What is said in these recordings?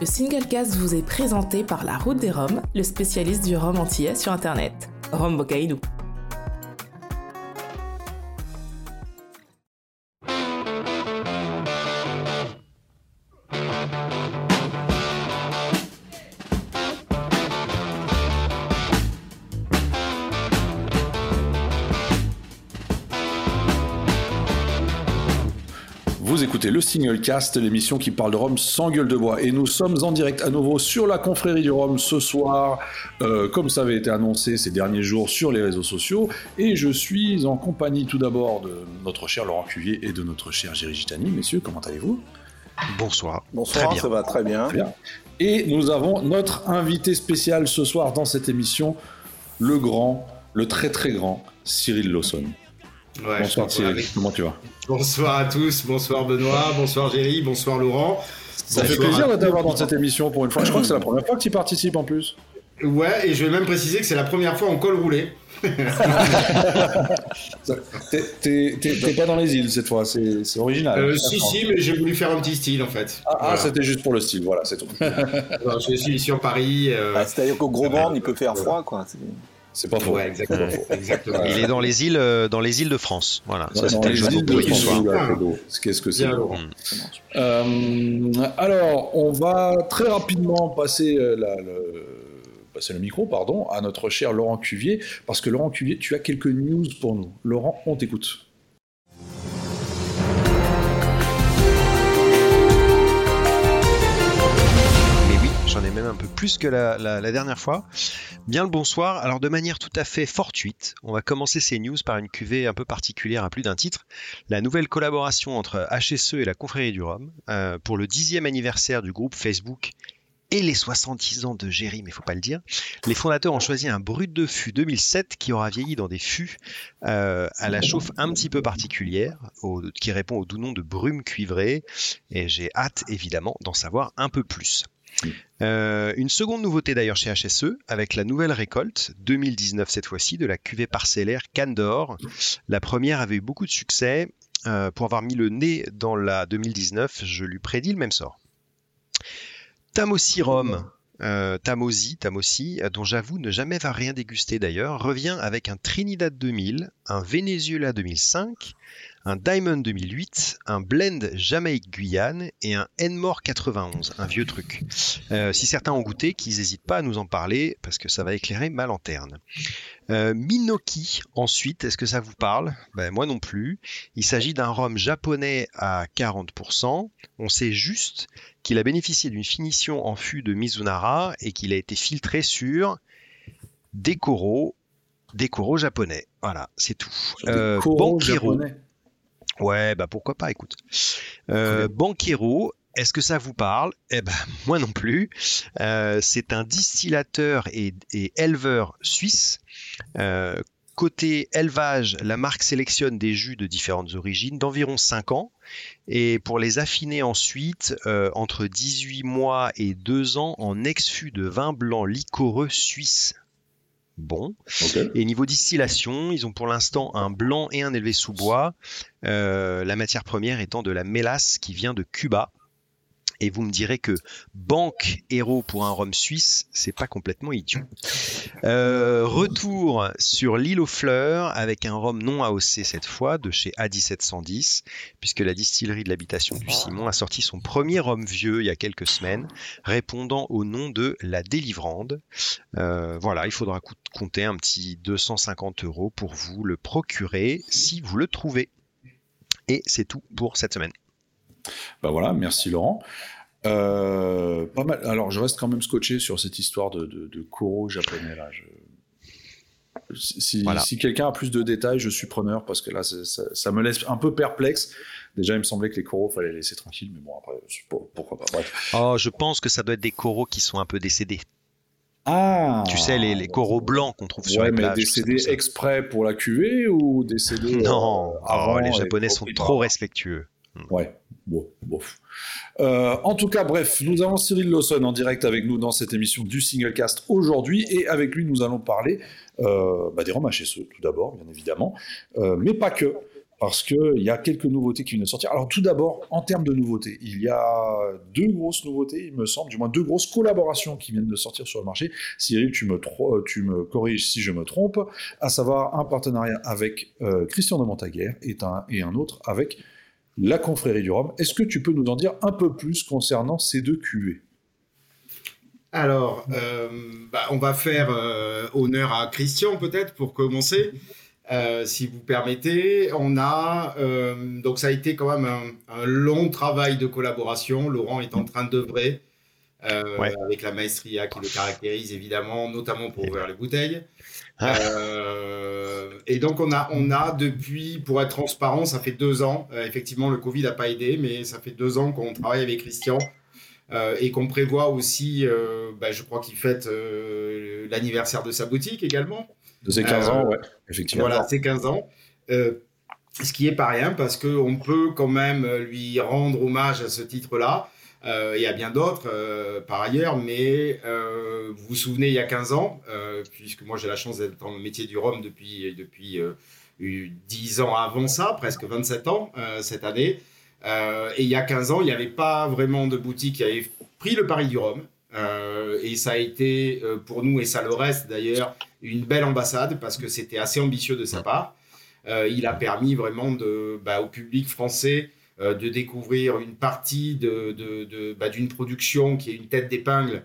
Le Singlecast vous est présenté par La Route des Roms, le spécialiste du rhum antillais sur Internet. Rhum Bocaïdou. Le Single Cast, l'émission qui parle de Rome sans gueule de bois. Et nous sommes en direct à nouveau sur la confrérie du Rhum ce soir, euh, comme ça avait été annoncé ces derniers jours sur les réseaux sociaux. Et je suis en compagnie tout d'abord de notre cher Laurent Cuvier et de notre cher Géry Gitani. Messieurs, comment allez-vous? Bonsoir. Bonsoir, ça va très bien. bien. Et nous avons notre invité spécial ce soir dans cette émission, le grand, le très très grand Cyril Lawson. Bonsoir Cyril, comment tu vas Bonsoir à tous, bonsoir Benoît, bonsoir Géry, bonsoir Laurent. Ça fait plaisir de t'avoir dans cette émission pour une fois. Je crois que c'est la première fois que tu participes en plus. Ouais, et je vais même préciser que c'est la première fois en col roulé. T'es pas dans les îles cette fois, c'est original. Euh, si, si, mais j'ai voulu faire un petit style en fait. Ah, ah c'était juste pour le style, voilà, c'est tout. je suis sur Paris. Euh... Ah, C'est-à-dire qu'au Gros Band, il peut faire froid, quoi. C'est pas faux. exactement. Il est dans les îles, euh, dans les îles de France. Voilà. Ça, c'était le jeu du soir. Qu'est-ce que c'est euh, Alors, on va très rapidement passer euh, le, passer le micro, pardon, à notre cher Laurent Cuvier, parce que Laurent Cuvier, tu as quelques news pour nous. Laurent, on t'écoute. J'en ai même un peu plus que la, dernière fois. Bien le bonsoir. Alors de manière tout à fait fortuite, on va commencer ces news par une cuvée un peu particulière à plus d'un titre. La nouvelle collaboration entre HSE et la Confrérie du Rhum euh, pour le dixième anniversaire du groupe Facebook et les 70 ans de Géry, mais faut pas le dire. Les fondateurs ont choisi un brut de fût 2007 qui aura vieilli dans des fûts euh, à la chauffe un petit peu particulière, qui répond au doux nom de brume cuivrée. Et j'ai hâte évidemment d'en savoir un peu plus. Euh, une seconde nouveauté d'ailleurs chez HSE, avec la nouvelle récolte, 2019 cette fois-ci, de la cuvée parcellaire Candor. La première avait eu beaucoup de succès. Euh, pour avoir mis le nez dans la 2019, je lui prédis le même sort. Tamosi Rhum, euh, Tamosi, Tamosi, dont j'avoue ne jamais va rien déguster d'ailleurs, revient avec un Trinidad 2000, un Venezuela 2005, un Diamond 2008, un Blend Jamaïque-Guyane et un Enmore 91, un vieux truc. Euh, si certains ont goûté, qu'ils n'hésitent pas à nous en parler parce que ça va éclairer ma lanterne. Euh, Minoki, ensuite, est-ce que ça vous parle? Ben, Moi non plus. Il s'agit d'un rhum japonais à 40%. On sait juste qu'il a bénéficié d'une finition en fût de Mizunara et qu'il a été filtré sur Dekoro, Dekoro japonais. Voilà, c'est tout. Euh, japonais. Ouais, bah pourquoi pas, écoute. Euh, Banquero, est-ce que ça vous parle? Eh ben, moi non plus. Euh, c'est un distillateur et, éleveur suisse. Euh, côté élevage, la marque sélectionne des jus de différentes origines d'environ 5 ans. Et pour les affiner ensuite, entre 18 mois et 2 ans en ex-fût de vin blanc liquoreux suisse bon. Et niveau distillation, ils ont pour l'instant un blanc et un élevé sous bois. Euh, la matière première étant de la mélasse qui vient de Cuba et vous me direz que banque héros pour un rhum suisse, c'est pas complètement idiot. Euh, retour sur l'île aux fleurs avec un rhum non AOC cette fois de chez A1710, puisque la distillerie de l'habitation du Simon a sorti son premier rhum vieux il y a quelques semaines, répondant au nom de la Délivrande. Euh, voilà, il faudra compter un petit 250 euros pour vous le procurer si vous le trouvez. Et c'est tout pour cette semaine. Bah voilà, merci Laurent. Euh, pas mal. Alors, je reste quand même scotché sur cette histoire de, de, Koro japonais là. Si, si quelqu'un a plus de détails, je suis preneur parce que là, ça, me laisse un peu perplexe. Déjà, il me semblait que les coraux, fallait les laisser tranquilles, mais bon, après, pourquoi pas. Bref. Oh, je pense que ça doit être des coraux qui sont un peu décédés. Ah Tu sais, les, les coraux blancs qu'on trouve sur les plages. mais décédés exprès pour la cuvée ou décédés. Non, euh, oh, les Japonais sont trop respectueux. Ouais, bon, euh, en tout cas, bref, nous avons Cyril Lawson en direct avec nous dans cette émission du Singlecast aujourd'hui, et avec lui, nous allons parler euh, bah, des roms HSE, tout d'abord, bien évidemment, euh, mais pas que. parce qu'il y a quelques nouveautés qui viennent de sortir. Alors tout d'abord, en termes de nouveautés, il y a deux grosses nouveautés, il me semble, du moins deux grosses collaborations qui viennent de sortir sur le marché. Cyril, tu me, me corriges si je me trompe, à savoir un partenariat avec euh, Christian de Montaguer et un, et un autre avec la confrérie du Rhum. Est-ce que tu peux nous en dire un peu plus concernant ces deux cuvées? Alors, euh, bah, on va faire euh, honneur à Christian peut-être pour commencer, euh, si vous permettez. On a donc ça a été quand même un, long travail de collaboration. Laurent est en train d'œuvrer avec la maestria qui le caractérise évidemment, notamment pour ouvrir les bouteilles. Ah. et donc on a, on a depuis, pour être transparent, ça fait deux ans. effectivement, le Covid n'a pas aidé, mais ça fait deux ans qu'on travaille avec Christian euh, et qu'on prévoit aussi, euh, bah, je crois qu'il fête euh, l'anniversaire de sa boutique également. De ses 15 ans, ouais, effectivement. Voilà, ses 15 ans. ce qui est pas rien parce qu'on peut quand même lui rendre hommage à ce titre-là. Il y a bien d'autres par ailleurs, mais vous vous souvenez, il y a 15 ans, puisque moi j'ai la chance d'être dans le métier du Rhum depuis, depuis 10 ans avant ça, presque 27 ans cette année. Euh, et il y a 15 ans, il n'y avait pas vraiment de boutique qui avait pris le pari du Rhum. Euh, et ça a été euh, pour nous, et ça le reste d'ailleurs, une belle ambassade parce que c'était assez ambitieux de sa part. il a permis vraiment de, bah, au public français de découvrir une partie bah, d'une production qui est une tête d'épingle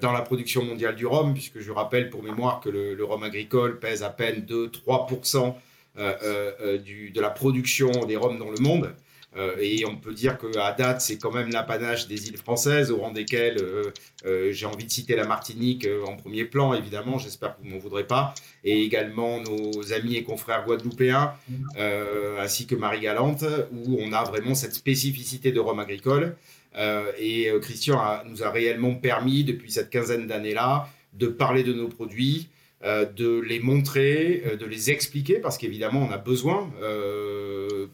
dans la production mondiale du rhum, puisque je rappelle pour mémoire que le, le rhum agricole pèse à peine 2-3% de la production des rhums dans le monde. Euh, et on peut dire qu'à date, c'est quand même l'apanage des îles françaises, au rang desquelles euh, euh, j'ai envie de citer la Martinique en premier plan, évidemment, j'espère que vous ne m'en voudrez pas, et également nos amis et confrères guadeloupéens, ainsi que Marie-Galante, où on a vraiment cette spécificité de Rome agricole. et Christian nous a réellement permis, depuis cette quinzaine d'années-là, de parler de nos produits, de les montrer, de les expliquer, parce qu'évidemment, on a besoin,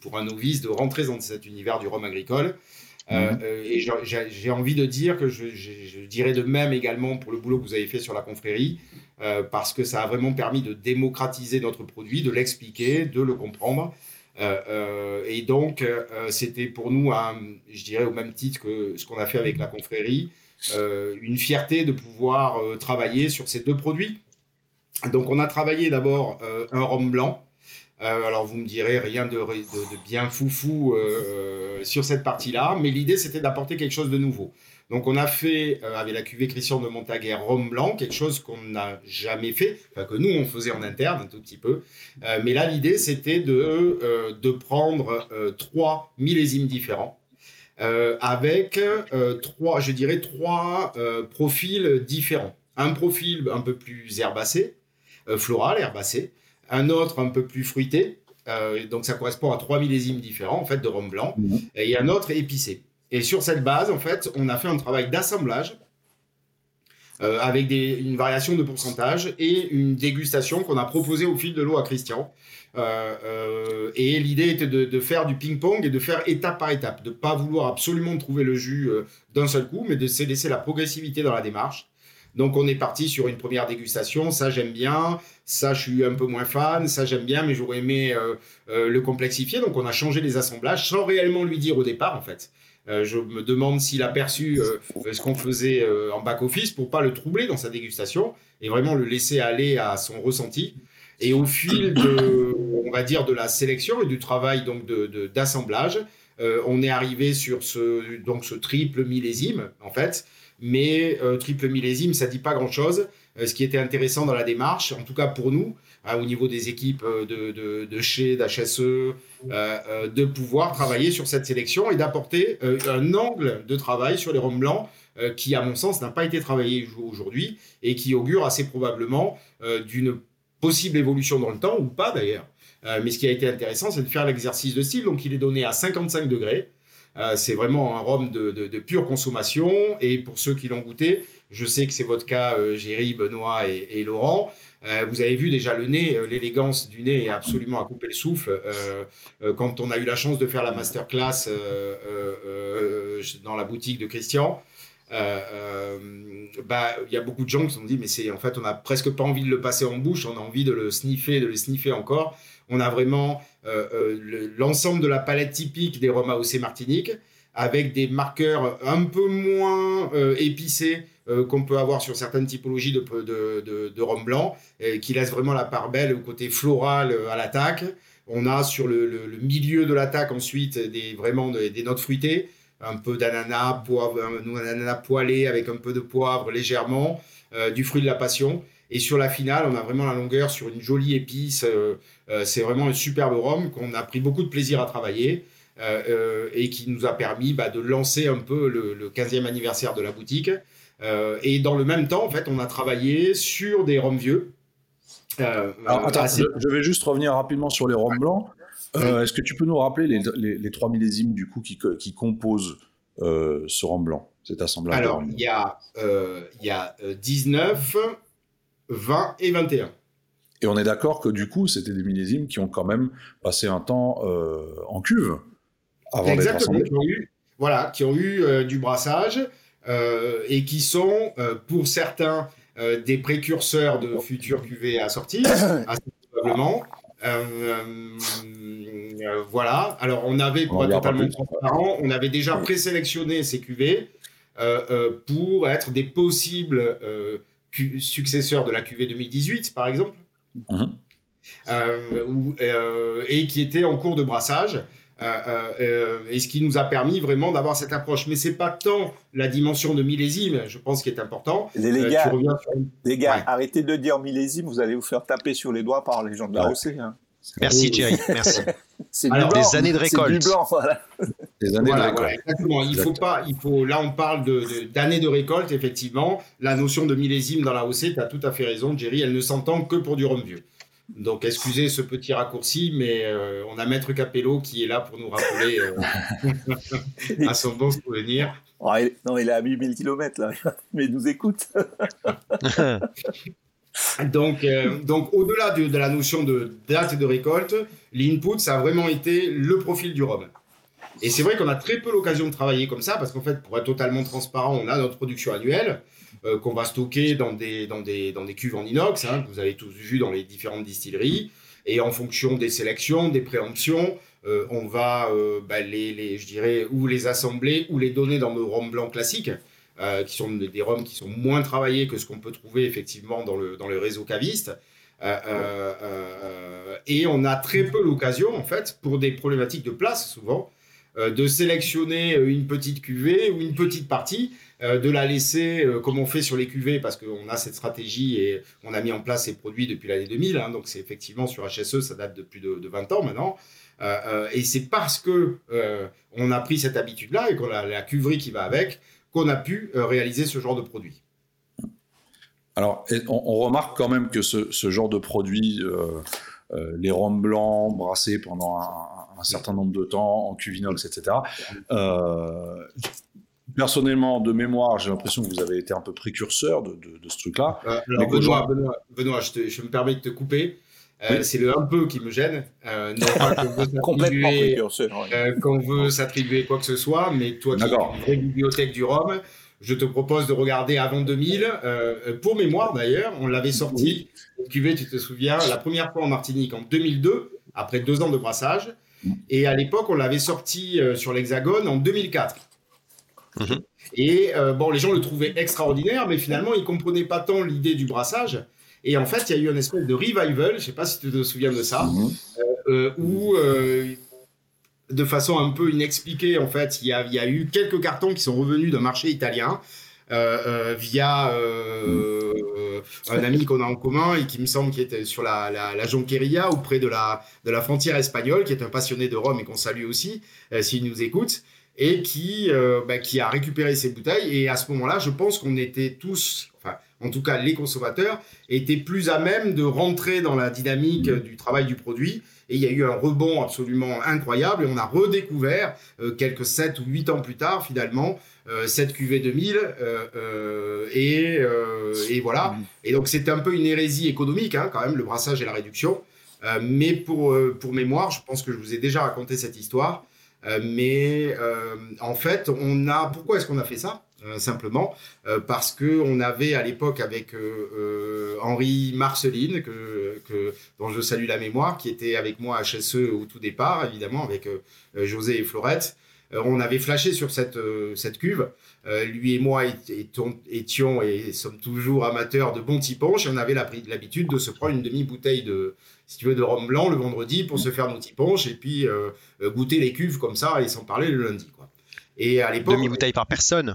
pour un novice, de rentrer dans cet univers du rhum agricole. Mhm. et j'ai envie de dire que je, dirais de même également pour le boulot que vous avez fait sur la confrérie, parce que ça a vraiment permis de démocratiser notre produit, de l'expliquer, de le comprendre. et donc, c'était pour nous, je dirais au même titre que ce qu'on a fait avec la confrérie, une fierté de pouvoir travailler sur ces deux produits donc on a travaillé d'abord euh, un rhum blanc. Euh, alors vous me direz rien de, bien foufou euh, sur cette partie-là, mais l'idée c'était d'apporter quelque chose de nouveau. Donc on a fait avec la cuvée Christian de Montaguer rhum blanc, quelque chose qu'on n'a jamais fait, que nous on faisait en interne un tout petit peu. mais là l'idée c'était de, de prendre trois millésimes différents. avec trois, je dirais trois profils différents. Un profil un peu plus herbacé, euh, floral, herbacé, un autre un peu plus fruité, euh, donc ça correspond à trois millésimes différents en fait de rhum blanc, mhm. et un autre épicé. Et sur cette base, en fait, on a fait un travail d'assemblage euh, avec des, une variation de pourcentage et une dégustation qu'on a proposée au fil de l'eau à Christian. et l'idée était de, de, faire du ping-pong et de faire étape par étape, de ne pas vouloir absolument trouver le jus d'un seul coup, mais de se laisser la progressivité dans la démarche. Donc on est parti sur une première dégustation, ça j'aime bien, ça je suis un peu moins fan, ça j'aime bien, mais j'aurais aimé euh, euh, le complexifier. Donc on a changé les assemblages sans réellement lui dire au départ en fait. Euh, je me demande s'il a perçu ce qu'on faisait en back-office pour pas le troubler dans sa dégustation et vraiment le laisser aller à son ressenti. Et au fil de, on va dire, de la sélection et du travail donc d'assemblage, on est arrivé sur ce, donc ce triple millésime en fait mais euh, triple millésime, ça dit pas grand-chose. Euh, ce qui était intéressant dans la démarche, en tout cas pour nous, hein, au niveau des équipes euh, de, de, de chez d'HSE, de pouvoir travailler sur cette sélection et d'apporter un angle de travail sur les rhums blancs qui, à mon sens, n'a pas été travaillé aujourd'hui et qui augure assez probablement d'une possible évolution dans le temps, ou pas d'ailleurs. mais ce qui a été intéressant, c'est de faire l'exercice de style. Donc, il est donné à 55 degrés. Euh, c'est vraiment un rhum de, pure consommation. Et pour ceux qui l'ont goûté, je sais que c'est votre cas, euh, Géry, Benoît et, Laurent. Euh, vous avez vu déjà le nez, l'élégance du nez est absolument à couper le souffle. quand on a eu la chance de faire la masterclass dans la boutique de Christian, bah, il y a beaucoup de gens qui se sont dit, mais c'est en fait, on n'a presque pas envie de le passer en bouche, on a envie de le sniffer, de le sniffer encore. On a vraiment l'ensemble de la palette typique des rhum AOC Martinique, avec des marqueurs un peu moins épicés qu'on peut avoir sur certaines typologies de, de, de, rhum blanc, qui laissent vraiment la part belle au côté floral à l'attaque. On a sur le, milieu de l'attaque ensuite des, vraiment des notes fruitées un peu d'ananas, poivre, un poêlé avec un peu de poivre légèrement, euh, du fruit de la passion. Et sur la finale, on a vraiment la longueur sur une jolie épice. Euh, euh, c'est vraiment un superbe rhum qu'on a pris beaucoup de plaisir à travailler et qui nous a permis bah, de lancer un peu le, 15e anniversaire de la boutique. et dans le même temps, en fait, on a travaillé sur des rhums vieux. Alors, attends, je, vais juste revenir rapidement sur les rhums blancs. Euh, est-ce que tu peux nous rappeler les, les, trois millésimes du coup qui, qui composent euh, ce rhum blanc, cet assemblage Alors, il y a, euh, y a 19, 20 et 21. Et on est d'accord que du coup, c'était des millésimes qui ont quand même passé un temps en cuve avant d'être assemblés. Qui ont eu, voilà, qui ont eu du brassage et qui sont, pour certains, des précurseurs de futures cuvées à sortir, assez probablement. Euh, euh, voilà. Alors, on avait, pour être totalement transparent, on avait déjà présélectionné ces cuvées euh, pour être des possibles successeurs de la cuvée 2018, par exemple, mhm. et qui étaient en cours de brassage. et ce qui nous a permis vraiment d'avoir cette approche. Mais c'est pas tant la dimension de millésime, je pense, qui est important. Les, gars, les gars arrêtez de dire millésime, vous allez vous faire taper sur les doigts par les gens de la OC. Hein. Merci Thierry, merci. C'est des années de récolte. Du blanc, voilà. Des années de récolte. exactement. Il faut pas, il faut, là on parle d'années de, de, récolte, effectivement. La notion de millésime dans la OC, tu as tout à fait raison, Jerry, elle ne s'entend que pour du rhum vieux. Donc excusez ce petit raccourci, mais euh, on a Maître Capello qui est là pour nous rappeler euh, à son bon souvenir. Oh, non, il est à 8000 km là, mais il nous écoute. Donc, euh, donc au-delà de, la notion de date de récolte, l'input, ça a vraiment été le profil du rhum. Et c'est vrai qu'on a très peu l'occasion de travailler comme ça, parce qu'en fait, pour être totalement transparent, on a notre production annuelle euh, qu'on va stocker dans des, dans, des, dans des cuves en inox, hein, que vous avez tous vu dans les différentes distilleries. Et en fonction des sélections, des préemptions, euh, on va, bah, les, les, je dirais, ou les assembler ou les donner dans nos rhums blancs classiques. Euh, qui sont des, rhums qui sont moins travaillés que ce qu'on peut trouver effectivement dans le, dans le réseau caviste. Euh, euh, et on a très peu l'occasion, en fait, pour des problématiques de place souvent, de sélectionner une petite cuvée ou une petite partie, de la laisser comme on fait sur les cuvées, parce qu'on a cette stratégie et on a mis en place ces produits depuis l'année 2000. Hein, donc c'est effectivement sur HSE, ça date de plus de, 20 ans maintenant. et c'est parce que on a pris cette habitude-là et qu'on a la cuverie qui va avec qu'on a pu euh, réaliser ce genre de produit. Alors, on, remarque quand même que ce, genre de produit, euh, euh, les rhums blancs brassés pendant un, certain nombre de temps en cuvinox, etc. personnellement, de mémoire, j'ai l'impression que vous avez été un peu précurseur de, ce truc-là. Benoît, Benoît, je, me permets de te couper. C'est le un peu qui me gêne. non pas qu'on veut s'attribuer quoi que ce soit, mais toi qui es une vraie bibliothèque du Rhum, je te propose de regarder avant 2000. Euh, pour mémoire d'ailleurs, on l'avait sorti, cuvée, tu te souviens, la première fois en Martinique en 2002, après deux ans de brassage. Et à l'époque, on l'avait sorti euh, sur l'Hexagone en 2004. Mhm. Et euh, bon, les gens le trouvaient extraordinaire, mais finalement, ils comprenaient pas tant l'idée du brassage. Et en fait, il y a eu une espèce de revival, je ne sais pas si tu te souviens de ça, mhm. où de façon un peu inexpliquée, en fait, il y a, eu quelques cartons qui sont revenus d'un marché italien. Euh, euh, via euh, un ami qu'on a en commun et qui me semble qui était sur la, la, Jonqueria ou près de la, de la frontière espagnole, qui est un passionné de Rome et qu'on salue aussi s'il nous écoute, et qui, bah, qui a récupéré ces bouteilles. Et à ce moment-là, je pense qu'on était tous, enfin, en tout cas les consommateurs, étaient plus à même de rentrer dans la dynamique du travail du produit et il y a eu un rebond absolument incroyable. Et on a redécouvert, euh, quelques 7 ou 8 ans plus tard, finalement, euh, cette cuvée 2000. Euh, et, et, voilà. Mmh. Et donc, c'était un peu une hérésie économique, hein, quand même, le brassage et la réduction. mais pour, pour mémoire, je pense que je vous ai déjà raconté cette histoire. mais en fait, on a. Pourquoi est-ce qu'on a fait ça? Simplement, parce que on avait à l'époque avec Henri Marceline, que, dont je salue la mémoire, qui était avec moi à HSE au tout départ, évidemment, avec José et Florette. on avait flashé sur cette, cette cuve. lui et moi étions et sommes toujours amateurs de bons et on avait l'habitude de se prendre une demi-bouteille de, si tu veux, de rhum blanc le vendredi pour se faire nos petits et puis euh, euh, goûter les cuves comme ça et s'en parler le lundi. Quoi. Et à l'époque. Demi-bouteille par personne euh,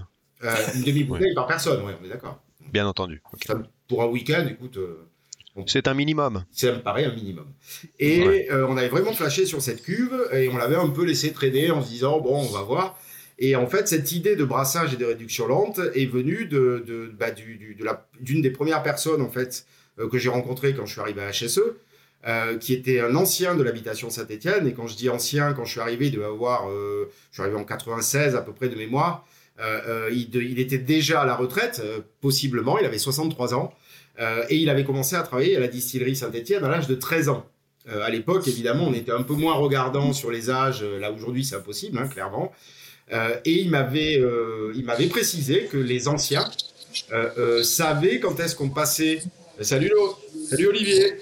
Une demi-bouteille par personne, oui, on est d'accord. Bien entendu. pour un week-end, écoute. c'est un minimum. Ça me paraît un minimum. Et on avait vraiment flashé sur cette cuve et on l'avait un peu laissé traîner en se disant, bon, on va voir. Et en fait, cette idée de brassage et de réduction lente est venue de, de, bah, d'une des premières personnes en fait que j'ai rencontrées quand je suis arrivé à HSE, euh, qui était un ancien de l'habitation Saint-Étienne. Et quand je dis ancien, quand je suis arrivé, il devait avoir, euh, je suis arrivé en 96 à peu près de mémoire, euh, il, était déjà à la retraite, possiblement, il avait 63 ans, et il avait commencé à travailler à la distillerie Saint-Étienne à l'âge de 13 ans. à l'époque, évidemment, on était un peu moins regardant sur les âges, là aujourd'hui c'est impossible, hein, clairement. et il m'avait, il m'avait précisé que les anciens savaient quand est-ce qu'on passait. Salut, salut Olivier.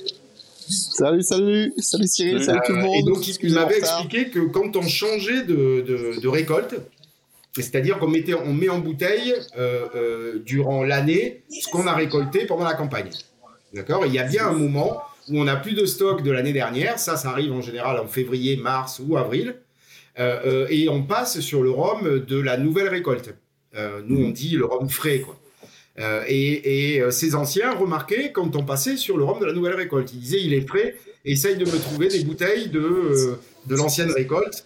Salut, salut, salut Cyril, salut tout le monde. Et donc, il m'avait expliqué que quand on changeait de, de, récolte, c'est-à-dire qu'on met en bouteille euh, euh, durant l'année ce qu'on a récolté pendant la campagne. D'accord? Il y a bien un moment où on n'a plus de stock de l'année dernière. Ça, ça arrive en général en février, mars ou avril. Euh, et on passe sur le rhum de la nouvelle récolte. nous, on dit le rhum frais, quoi. Et, ces anciens remarquaient quand on passait sur le rhum de la nouvelle récolte. Ils disaient il est prêt, essaye de me trouver des bouteilles de l'ancienne récolte.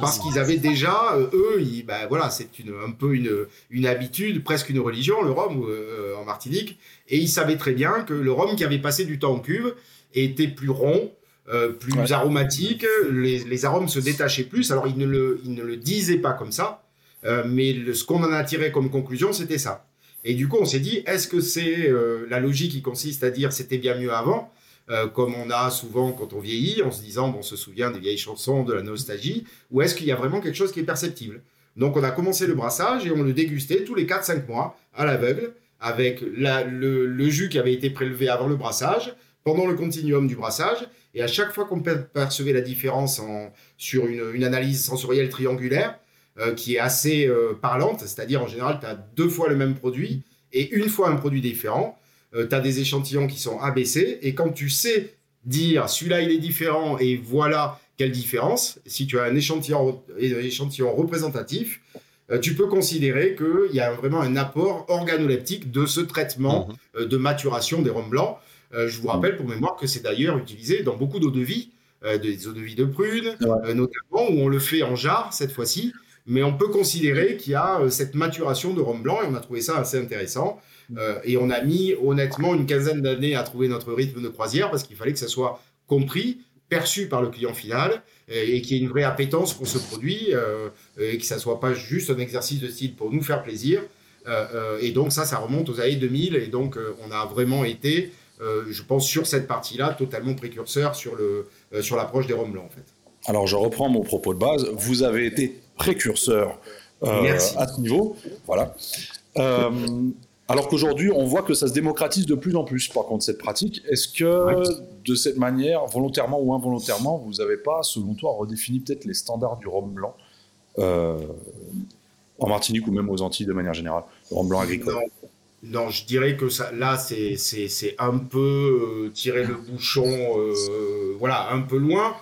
Parce qu'ils avaient déjà, eux, ben voilà, c'est un peu une, une, habitude, presque une religion, le rhum en Martinique, et ils savaient très bien que le rhum qui avait passé du temps en cuve était plus rond, plus aromatique, les, les, arômes se détachaient plus. Alors ils ne le, ils ne le disaient pas comme ça, mais ce qu'on en a tiré comme conclusion, c'était ça. Et du coup, on s'est dit, est-ce que c'est euh, la logique qui consiste à dire c'était bien mieux avant, euh, comme on a souvent quand on vieillit, en se disant, bon, on se souvient des vieilles chansons, de la nostalgie, ou est-ce qu'il y a vraiment quelque chose qui est perceptible? Donc, on a commencé le brassage et on le dégustait tous les 4-5 mois à l'aveugle, avec le, jus qui avait été prélevé avant le brassage, pendant le continuum du brassage, et à chaque fois qu'on percevait la différence sur une analyse sensorielle triangulaire, euh, qui est assez euh, parlante, c'est-à-dire en général, tu as deux fois le même produit et une fois un produit différent. Euh, tu as des échantillons qui sont abaissés et quand tu sais dire celui-là il est différent et voilà quelle différence, si tu as un échantillon, échantillon représentatif, tu peux considérer qu'il y a vraiment un apport organoleptique de ce traitement mhm. de maturation des rhums blancs. je vous rappelle pour mémoire que c'est d'ailleurs utilisé dans beaucoup d'eau de vie, des eaux de vie de prune, notamment où on le fait en jarre cette fois-ci, mais on peut considérer qu'il y a euh, cette maturation de rhum blanc et on a trouvé ça assez intéressant. Euh, et on a mis honnêtement une quinzaine d'années à trouver notre rythme de croisière parce qu'il fallait que ça soit compris, perçu par le client final et, qu'il y ait une vraie appétence pour ce produit euh, et que ça soit pas juste un exercice de style pour nous faire plaisir. et donc ça, ça remonte aux années 2000 et donc on a vraiment été, je pense, sur cette partie-là, totalement précurseur sur le sur l'approche des rhums blancs en fait. Alors je reprends mon propos de base. Vous avez été précurseur euh, à ce niveau. Voilà. Euh, alors qu'aujourd'hui, on voit que ça se démocratise de plus en plus, par contre, cette pratique. Est-ce que, de cette manière, volontairement ou involontairement, vous n'avez pas, selon toi, redéfini peut-être les standards du rhum blanc euh, en Martinique ou même aux Antilles de manière générale, le rhum blanc agricole? Non. je dirais que ça, là, c'est un peu tirer le bouchon, voilà, un peu loin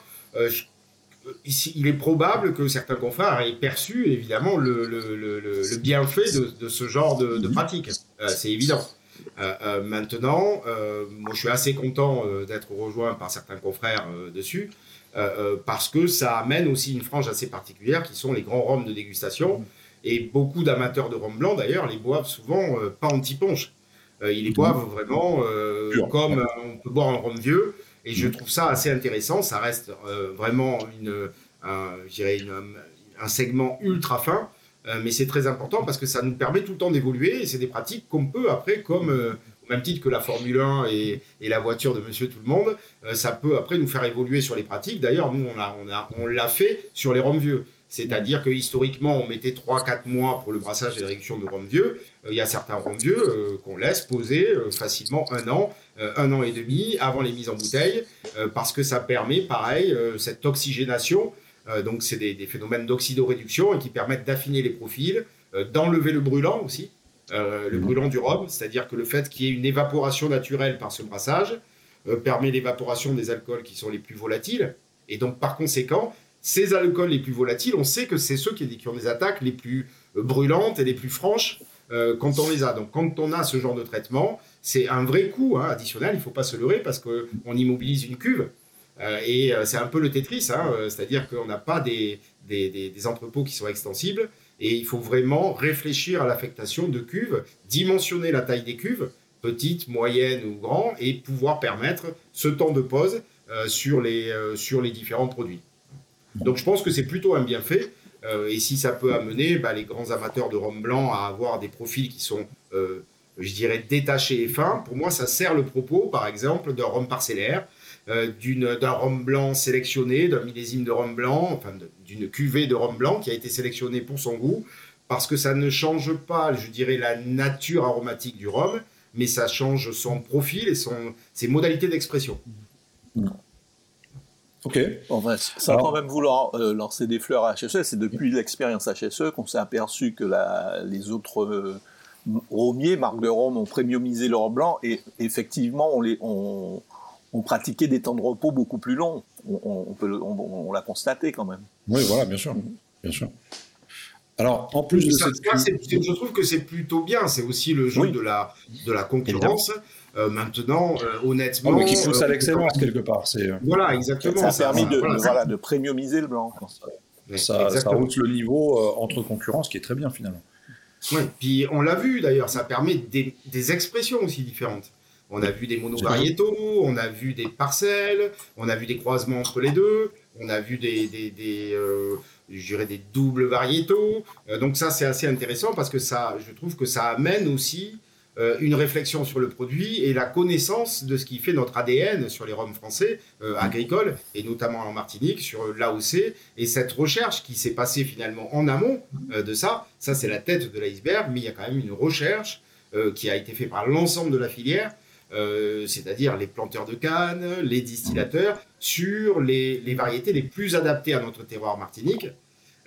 il est probable que certains confrères aient perçu évidemment le, bienfait de, ce genre de, pratique. Euh, c'est évident. Euh, euh, maintenant, moi je suis assez content d'être rejoint par certains confrères dessus, parce que ça amène aussi une frange assez particulière qui sont les grands rhums de dégustation. Et beaucoup d'amateurs de rhum blanc d'ailleurs les boivent souvent pas en petit ponche. ils les boivent vraiment comme on peut boire un rhum vieux. Et je trouve ça assez intéressant. Ça reste euh, vraiment une, un, un segment ultra fin, euh, mais c'est très important parce que ça nous permet tout le temps d'évoluer. Et c'est des pratiques qu'on peut après, comme euh, au même titre que la Formule 1 et, et la voiture de Monsieur Tout le Monde, ça peut après nous faire évoluer sur les pratiques. D'ailleurs, nous on l'a on a, on l'a fait sur les roms vieux. C'est-à-dire que historiquement, on mettait 3-4 mois pour le brassage et la réduction de rhum vieux. Il y a certains rhum vieux qu'on laisse poser facilement un an, un an et demi avant les mises en bouteille, parce que ça permet, pareil, cette oxygénation. donc, c'est des, des, phénomènes d'oxydoréduction et qui permettent d'affiner les profils, d'enlever le brûlant aussi, le mmh. brûlant du rhum, c'est-à-dire que le fait qu'il y ait une évaporation naturelle par ce brassage permet l'évaporation des alcools qui sont les plus volatiles. Et donc, par conséquent, ces alcools les plus volatiles, on sait que c'est ceux qui, ont des attaques les plus euh, brûlantes et les plus franches euh, quand on les a. Donc quand on a ce genre de traitement, c'est un vrai coût hein, additionnel, il ne faut pas se leurrer parce qu'on immobilise une cuve. Euh, et c'est un peu le Tetris, hein, c'est-à-dire qu'on n'a pas des, entrepôts qui sont extensibles et il faut vraiment réfléchir à l'affectation de cuves, dimensionner la taille des cuves, petite, moyenne ou grand, et pouvoir permettre ce temps de pause sur, les, différents produits. Donc je pense que c'est plutôt un bienfait. Euh, et si ça peut amener bah, les grands amateurs de rhum blanc à avoir des profils qui sont, euh, je dirais, détachés et fins, pour moi, ça sert le propos, par exemple, d'un rhum parcellaire, euh, d'un rhum blanc sélectionné, d'un millésime de rhum blanc, enfin d'une cuvée de rhum blanc qui a été sélectionnée pour son goût, parce que ça ne change pas, je dirais, la nature aromatique du rhum, mais ça change son profil et son, ses modalités d'expression. Ok. Enfin, sans quand même vouloir euh, lancer des fleurs à HSE, c'est depuis l'expérience HSE qu'on s'est aperçu que la, les autres euh, romiers, marques de Rome, ont premiumisé leur blanc et effectivement, on, les, on, on pratiquait des temps de repos beaucoup plus longs. On, on peut, on, l'a constaté quand même. Oui, voilà, bien sûr. Bien sûr. Alors, en plus de ça, je trouve que c'est plutôt bien. C'est aussi le jeu de, la, de la concurrence. Euh, maintenant, euh, honnêtement. mais qui pousse à euh, l'excellence quelque part. C'est, voilà, exactement. Ça a permis de, voilà. de premiumiser le blanc. Ça, ça route le niveau entre concurrence qui est très bien finalement. Oui, puis on l'a vu d'ailleurs, ça permet des, des, expressions aussi différentes. On a vu des monovariétaux, on a vu des parcelles, on a vu des croisements entre les deux, on a vu des, des, des des doubles variétaux. donc ça, c'est assez intéressant parce que ça, je trouve que ça amène aussi euh, une réflexion sur le produit et la connaissance de ce qui fait notre ADN sur les rhums français euh, agricoles, et notamment en Martinique, sur l'AOC, et cette recherche qui s'est passée finalement en amont euh, de ça, ça c'est la tête de l'iceberg, mais il y a quand même une recherche qui a été faite par l'ensemble de la filière, c'est-à-dire les planteurs de canne, les distillateurs, sur les variétés les plus adaptées à notre terroir Martinique.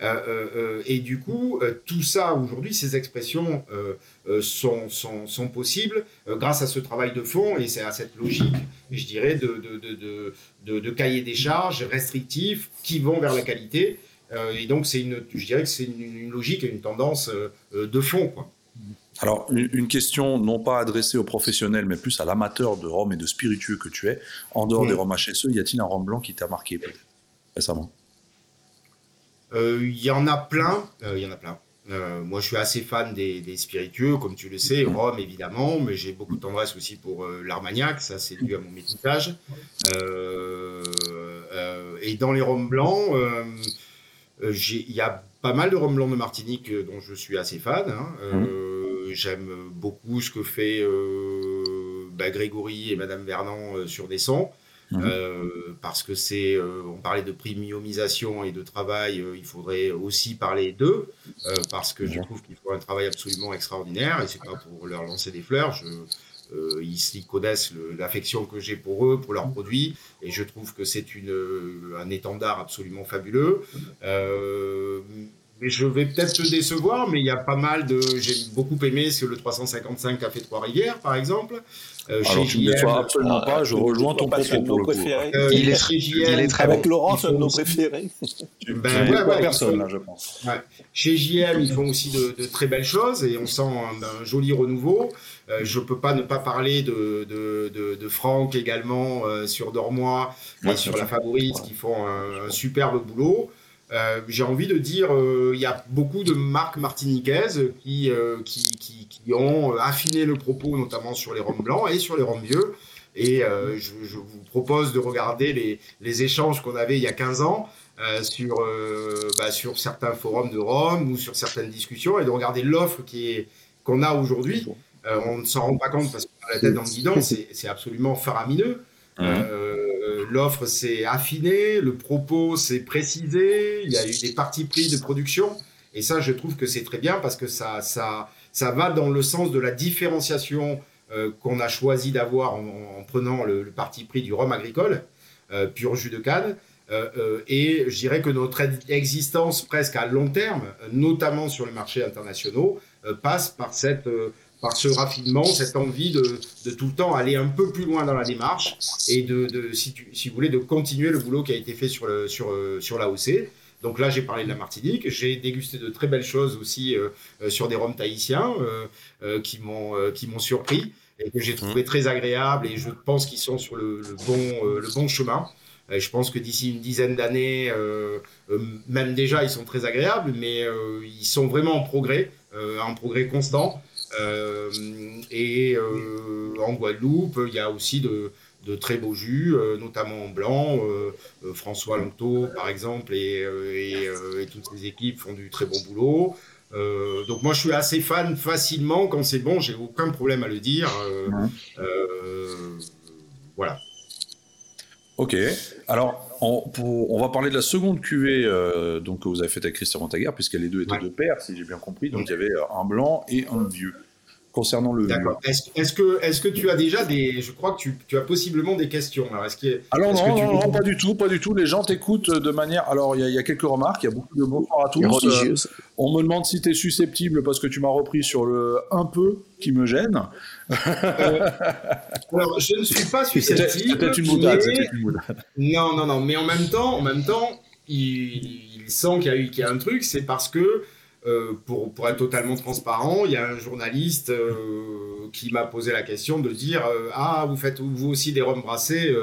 Euh, euh, euh, et du coup, tout ça aujourd'hui, ces expressions sont, sont, sont, possibles grâce à ce travail de fond et c'est à cette logique, je dirais, de, de, de, de, cahier des charges restrictifs qui vont vers la qualité. et donc, c'est une, je dirais que c'est une, logique et une tendance de fond. Quoi. Alors, une question non pas adressée aux professionnels, mais plus à l'amateur de rhum et de spiritueux que tu es, en dehors des rhums HSE, y a-t-il un rhum blanc qui t'a marqué récemment? Il euh, y en a plein. Il euh, y en a plein. Euh, moi, je suis assez fan des, spiritueux, comme tu le sais, Rome évidemment, mais j'ai beaucoup de tendresse aussi pour l'Armagnac, ça c'est dû à mon métissage. et dans les rhums blancs, il y a pas mal de rhums blancs de Martinique dont je suis assez fan. Hein. Mmh. J'aime beaucoup ce que fait bah, Grégory et Madame Vernant sur des sons. Euh, parce que c'est, euh, on parlait de premiumisation et de travail, euh, il faudrait aussi parler d'eux, parce que je trouve qu'ils font un travail absolument extraordinaire, et c'est pas pour leur lancer des fleurs, je, ils, connaissent l'affection que j'ai pour eux, pour leurs produits, et je trouve que c'est une, un étendard absolument fabuleux. Mais je vais peut-être te décevoir, mais il y a pas mal de. J'ai beaucoup aimé ce que le 355 a fait Trois-Rivières, par exemple. Euh, Alors, ne absolument pas, je rejoins ton propos pour le coup. Euh, il, est, très, il est très Avec Laurent, c'est un de nos préférés. Ben, ouais, ouais, personne, là, je pense. Chez JM, ils font aussi de, de, très belles choses et on sent un, joli renouveau. Euh, je ne peux pas ne pas parler de, de, de Franck également euh, sur Dormois et sur La Favorite qui font un, un superbe boulot. Euh, j'ai envie de dire, euh, il y a beaucoup de marques martiniquaises qui, euh, qui, qui, qui, ont affiné le propos, notamment sur les rhums blancs et sur les rhums vieux. Et je, je, vous propose de regarder les, les échanges qu'on avait il y a 15 ans sur, bah, sur certains forums de Rome ou sur certaines discussions et de regarder l'offre qu'on a aujourd'hui. on ne s'en rend pas compte parce qu'on a la tête dans le guidon, c'est absolument faramineux. L'offre s'est affinée, le propos s'est précisé, il y a eu des parties pris de production. Et ça, je trouve que c'est très bien parce que ça, ça, ça va dans le sens de la différenciation euh, qu'on a choisi d'avoir en, prenant le, parti pris du rhum agricole, euh, pur jus de canne. Euh, et je dirais que notre existence presque à long terme, notamment sur les marchés internationaux, passe par cette par ce raffinement, cette envie de, tout le temps aller un peu plus loin dans la démarche et de, si, vous voulez, de continuer le boulot qui a été fait sur, le, sur, sur l'AOC. Donc là, j'ai parlé de la Martinique. J'ai dégusté de très belles choses aussi euh, euh, sur des rhums tahitiens euh, qui m'ont surpris et que j'ai trouvé très agréables. Et je pense qu'ils sont sur le, bon chemin. Je pense que d'ici une dizaine d'années, même déjà, ils sont très agréables, mais ils sont vraiment en progrès, en progrès constant. Et en Guadeloupe, il y a aussi de, de très beaux jus, euh, notamment en blanc. Euh, euh, François Longto, par exemple, et, et, toutes ses équipes font du très bon boulot. donc moi, je suis assez fan facilement quand c'est bon. J'ai aucun problème à le dire. voilà. Ok. Alors, on, on, va parler de la seconde cuvée donc, que vous avez faite avec Christian Montaguer, puisque les deux étaient de pair, si j'ai bien compris. Donc, il y avait un blanc et un vieux concernant le. D'accord. Est-ce que, est que tu as déjà des. Je crois que tu, tu as possiblement des questions. Alors, est-ce alors non, non, non, pas du tout, pas du tout. Les gens t'écoutent de manière. Alors, il y, a quelques remarques, il y a beaucoup de mots à tous. Euh, on me demande si tu es susceptible parce que tu m'as repris sur le un peu qui me gêne. Euh, alors, je ne suis pas susceptible. C'était une boutade. Non, non, non. Mais en même temps, en même temps, il, sent y qu'il y a un truc. C'est parce que euh, pour, pour, être totalement transparent, il y a un journaliste euh, qui m'a posé la question de dire euh, Ah, vous faites vous aussi des rhums brassés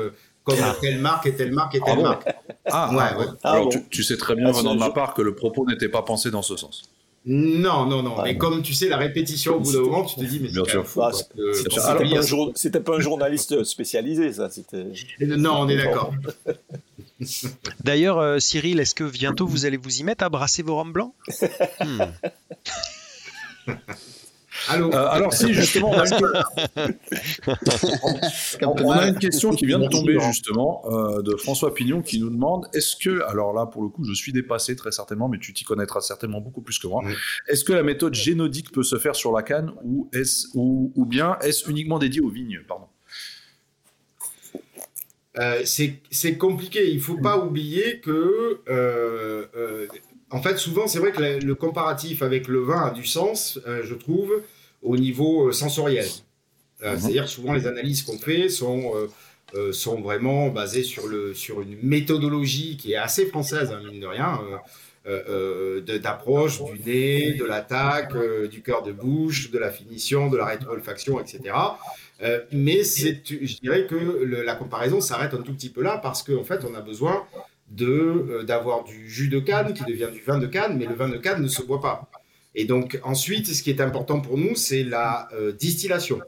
comme ah. telle marque et telle marque et telle ah marque. Ah, ouais, ah, Alors, tu, tu, sais très bien, venant de ma part, que le propos n'était pas pensé dans ce sens. Non, non, non. mais comme tu sais, la répétition au bout d'un moment, tu te dis, mais c'est fou. C'était pas, un journaliste spécialisé, ça. Non, on est d'accord. D'ailleurs, euh, Cyril, est-ce que bientôt vous allez vous y mettre à brasser vos rhums blancs hmm. Euh, alors si justement, on a, une... question qui vient de tomber justement euh, de François Pignon qui nous demande est-ce que, alors là pour le coup je suis dépassé très certainement, mais tu t'y connaîtras certainement beaucoup plus que moi, est-ce que la méthode génodique peut se faire sur la canne ou, est ou, ou bien est-ce uniquement dédié aux vignes Pardon? Euh, c'est compliqué. Il ne faut pas oublier que, euh, euh, en fait, souvent, c'est vrai que le, comparatif avec le vin a du sens, je trouve, au niveau sensoriel. Mhm. C'est-à-dire souvent, les analyses qu'on fait sont, sont vraiment basées sur, le, sur une méthodologie qui est assez française, hein, mine de rien. D'approche du nez, de l'attaque, du cœur de bouche, de la finition, de la rétro-olfaction, etc. Euh, mais je dirais que la comparaison s'arrête un tout petit peu là parce qu'en fait, on a besoin euh, d'avoir du jus de canne qui devient du vin de canne, mais le vin de canne ne se boit pas. Et donc ensuite, ce qui est important pour nous, c'est la euh, distillation.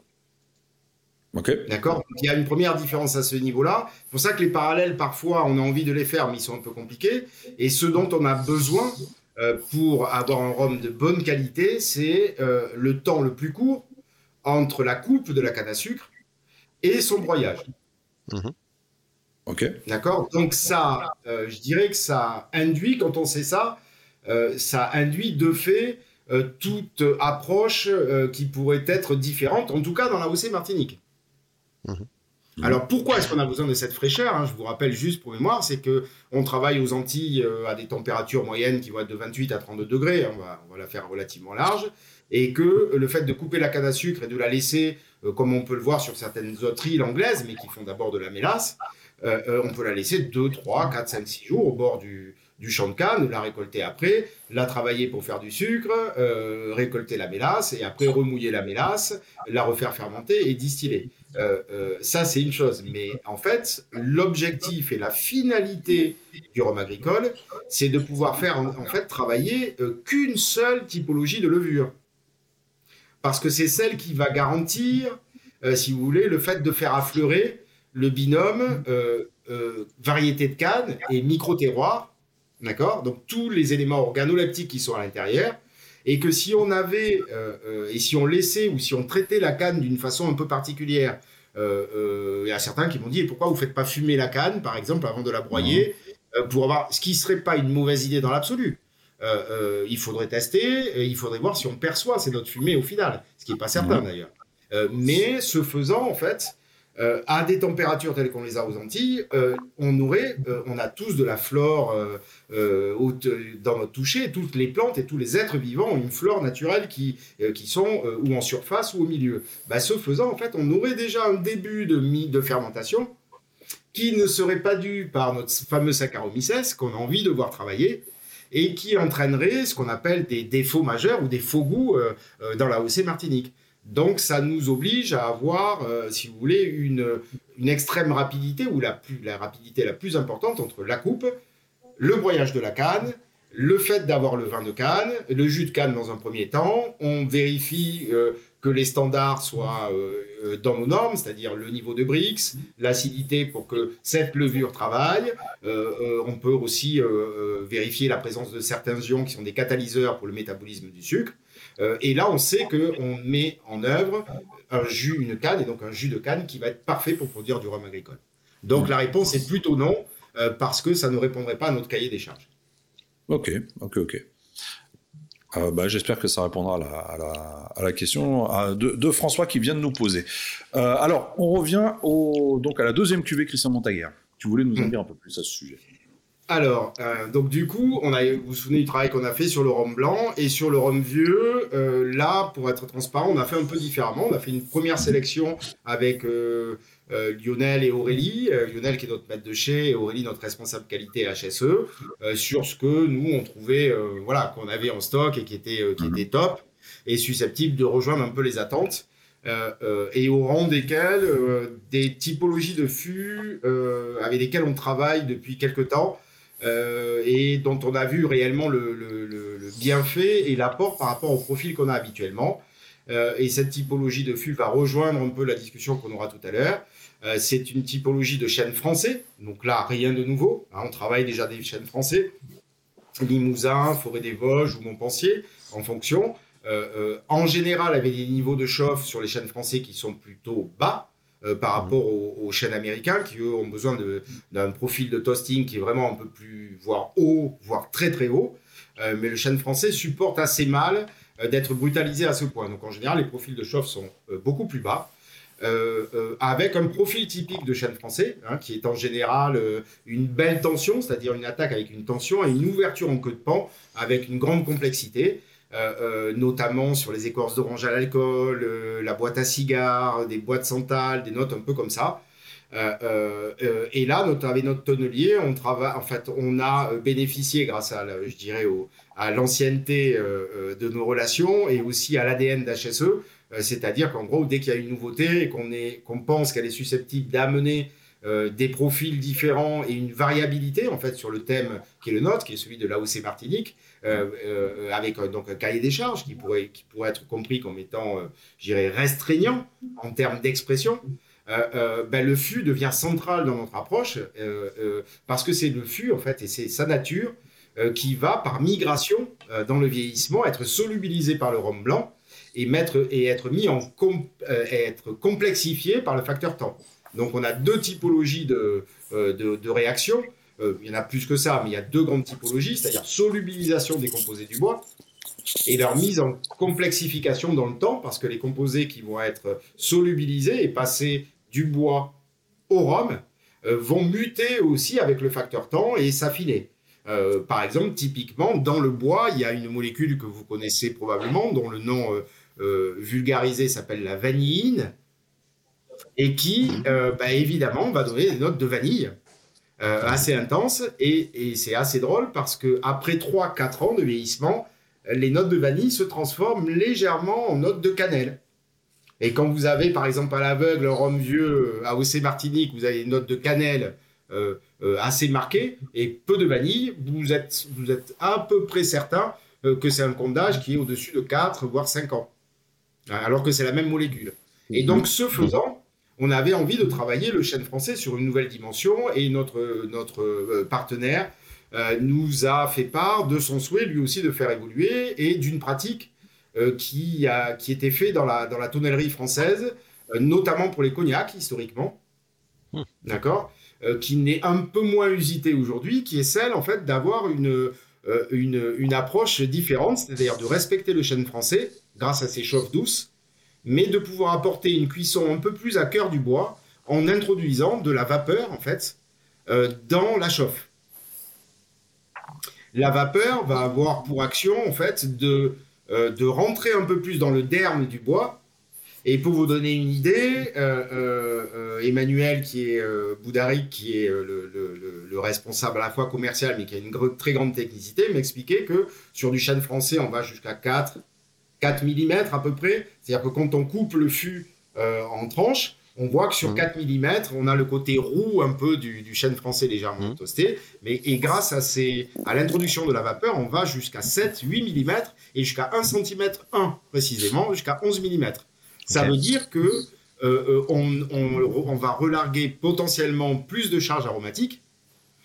Ok. D'accord Il y a une première différence à ce niveau-là. C'est pour ça que les parallèles, parfois, on a envie de les faire, mais ils sont un peu compliqués. Et ce dont on a besoin pour avoir un rhum de bonne qualité, c'est le temps le plus court entre la coupe de la canne à sucre et son broyage. Mhm. Ok. D'accord Donc ça, euh, je dirais que ça induit, quand on sait ça, euh, ça induit de fait euh, toute approche qui pourrait être différente, en tout cas dans la OC Martinique. Mhm. Alors pourquoi est-ce qu'on a besoin de cette fraîcheur hein Je vous rappelle juste pour mémoire, c'est que on travaille aux Antilles à des températures moyennes qui vont être de 28 à 32 degrés. On va, on va la faire relativement large et que le fait de couper la canne à sucre et de la laisser, euh, comme on peut le voir sur certaines autres îles anglaises, mais qui font d'abord de la mélasse, euh, euh, on peut la laisser 2, 3, 4, 5, 6 jours au bord du, champ de canne, la récolter après, la travailler pour faire du sucre, récolter la mélasse et après remouiller la mélasse, la refaire fermenter et distiller. ça, c'est une chose. Mais en fait, l'objectif et la finalité du rhum agricole, c'est de pouvoir faire en fait travailler qu'une seule typologie de levure parce que c'est celle qui va garantir, euh, si vous voulez, le fait de faire affleurer le binôme euh, euh, variété de canne et micro-terroir, d'accord? Donc tous les éléments organoleptiques qui sont à l'intérieur, et que si on avait, et si on laissait ou si on traitait la canne d'une façon un peu particulière, il y a certains qui m'ont dit, et pourquoi vous faites pas fumer la canne, par exemple, avant de la broyer, pour avoir, ce qui serait pas une mauvaise idée dans l'absolu. il faudrait tester, il faudrait voir si on perçoit ces notes fumées au final, ce qui n'est pas certain d'ailleurs. mais ce faisant, en fait, euh, à des températures telles qu'on les a aux Antilles, euh, on aurait, euh, on a tous de la flore dans notre toucher, toutes les plantes et tous les êtres vivants ont une flore naturelle qui, qui sont ou en surface ou au milieu. Bah, ce faisant, en fait, on aurait déjà un début de, de fermentation qui ne serait pas dû par notre fameux Saccharomyces qu'on a envie de voir travailler et qui entraînerait ce qu'on appelle des défauts majeurs ou des faux goûts dans la OC Martinique. Donc ça nous oblige à avoir, euh, si vous voulez, une, extrême rapidité ou la, rapidité la plus importante entre la coupe, le broyage de la canne, le fait d'avoir le vin de canne, le jus de canne dans un premier temps. On vérifie euh, que les standards soient euh, dans nos normes, c'est-à-dire le niveau de Brix, l'acidité pour que cette levure travaille. on peut aussi vérifier la présence de certains ions qui sont des catalyseurs pour le métabolisme du sucre. Euh, et là, on sait qu'on met en œuvre un jus, une canne, et donc un jus de canne qui va être parfait pour produire du rhum agricole. Donc la réponse est plutôt non, euh, parce que ça ne répondrait pas à notre cahier des charges. Ok, ok, ok. Euh, bah, J'espère que ça répondra à la, question de, François qui vient de nous poser. alors, on revient au, donc à la deuxième cuvée Christian Montaguer. Tu voulais nous en hmm. dire un peu plus à ce sujet. Alors, euh, donc du coup, on a, vous vous souvenez du travail qu'on a fait sur le rhum blanc et sur le rhum vieux. Euh, là, pour être transparent, on a fait un peu différemment. On a fait une première sélection avec euh, Lionel et Aurélie. Lionel qui est notre maître de chez et Aurélie notre responsable qualité HSE sur ce que nous on trouvait, voilà, qu'on avait en stock et qui était qui était top et susceptible de rejoindre un peu les attentes. et au rang desquels des typologies de fûts avec lesquels on travaille depuis quelques temps et dont on a vu réellement le, bienfait et l'apport par rapport au profil qu'on a habituellement. Euh, et cette typologie de fût va rejoindre un peu la discussion qu'on aura tout à l'heure. Euh, c'est une typologie de chêne français, donc là, rien de nouveau. Hein, on travaille déjà des chênes français, Limousin, Forêt des Vosges ou Montpensier, en fonction. en général, avec des niveaux de chauffe sur les chênes français qui sont plutôt bas, euh, par rapport aux, chaînes américaines qui, eux, ont besoin d'un profil de toasting qui est vraiment un peu plus, voire haut, voire très très haut. Euh, mais le chêne français supporte assez mal euh, d'être brutalisé à ce point. Donc en général, les profils de chauffe sont beaucoup plus bas. avec un profil typique de chêne français, hein, qui est en général une belle tension, c'est-à-dire une attaque avec une tension et une ouverture en queue de pan avec une grande complexité. Euh, euh, notamment sur les écorces d'orange à l'alcool, euh, la boîte à cigares, des boîtes santal, des notes un peu comme ça. et là, notre, avec notre tonnelier, on travaille, en fait, on a bénéficié grâce à, je dirais, à l'ancienneté de nos relations et aussi à l'ADN d'HSE. C'est-à-dire qu'en gros, dès qu'il y a une nouveauté et qu'on qu'on pense qu'elle est susceptible d'amener des profils différents et une variabilité en fait sur le thème qui est le nôtre, qui est celui de l'AOC Martinique, euh, euh, avec euh, donc un cahier des charges qui pourrait, qui pourrait être compris comme étant, j'irais, restreignant en termes d'expression. ben, le fût devient central dans notre approche parce que c'est le fût en fait et c'est sa nature qui va par migration dans le vieillissement être solubilisé par le rhum blanc et, mettre, et être mis en être complexifié par le facteur temps. Donc on a deux typologies de, de, de réactions. Euh, il y en a plus que ça, mais il y a deux grandes typologies, c'est-à-dire solubilisation des composés du bois et leur mise en complexification dans le temps, parce que les composés qui vont être solubilisés et passer du bois au rhum euh, vont muter aussi avec le facteur temps et s'affiner. Euh, par exemple, typiquement, dans le bois, il y a une molécule que vous connaissez probablement, dont le nom vulgarisé s'appelle la vanilline, et qui, bah, évidemment, va donner des notes de vanille. Euh, assez intense. Et, c'est assez drôle parce que après 3-4 ans de vieillissement, les notes de vanille se transforment légèrement en notes de cannelle. Et quand vous avez, par exemple, à l'aveugle, un rhum vieux, à euh, Martinique, vous avez des notes de cannelle euh, assez marquées et peu de vanille, vous êtes, vous êtes à peu près certain que c'est un compte d'âge qui est au-dessus de 4, voire 5 ans. Alors que c'est la même molécule. Et donc, ce faisant, on avait envie de travailler le chêne français sur une nouvelle dimension et notre, notre euh, partenaire euh, nous a fait part de son souhait lui aussi de faire évoluer et d'une pratique euh, qui, a, qui était faite dans la, dans la tonnellerie française notamment pour les cognacs historiquement, Hmm. d'accord, qui n'est un peu moins usité aujourd'hui, qui est celle en fait d'avoir une, une, une approche différente, c'est-à-dire de respecter le chêne français grâce à ses chauffes douces, mais de pouvoir apporter une cuisson un peu plus à cœur du bois en introduisant de la vapeur en fait euh, dans la chauffe. La vapeur va avoir pour action en fait de, euh, de rentrer un peu plus dans le derme du bois. Et pour vous donner une idée, euh, Emmanuel, qui est Boudaric, qui est le, le- le- le responsable à la fois commercial, mais qui a une très grande technicité, m'expliquait que sur du chêne français, on va jusqu'à 4, 4 mm à peu près. C'est-à-dire que quand on coupe le fût euh, en tranches, on voit que sur Mhm. 4 mm, on a le côté roux un peu du, du chêne français légèrement Mhm. toasté. Mais, et grâce à, ces, à l'introduction de la vapeur, on va jusqu'à 7, 8 mm et jusqu'à 1 cm 1 précisément, jusqu'à 11 mm. Ça veut dire que euh, euh, on, on- on va relarguer potentiellement plus de charges aromatiques,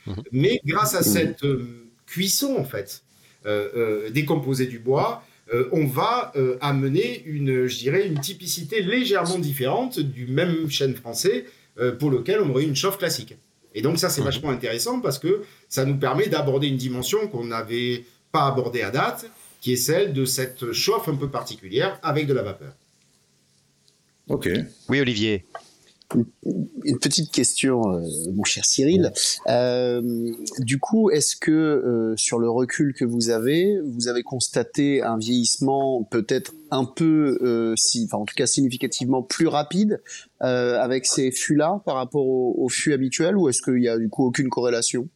Mhm. mais grâce à cette euh, cuisson en fait euh, décomposée du bois, euh, on va euh, amener une, je dirais, une typicité légèrement différente du même chêne français euh, pour lequel on aurait une chauffe classique. Et donc ça c'est Mhm. vachement intéressant parce que ça nous permet d'aborder une dimension qu'on n'avait pas abordée à date, qui est celle de cette chauffe un peu particulière avec de la vapeur. Ok. Oui, Olivier. Une petite question, euh, mon cher Cyril. Euh, du coup, est-ce que euh, sur le recul que vous avez, vous avez constaté un vieillissement peut-être un peu, euh, si, enfin en tout cas significativement plus rapide euh, avec ces fûts-là par rapport aux, aux fûts habituels, ou est-ce qu'il y a du coup aucune corrélation?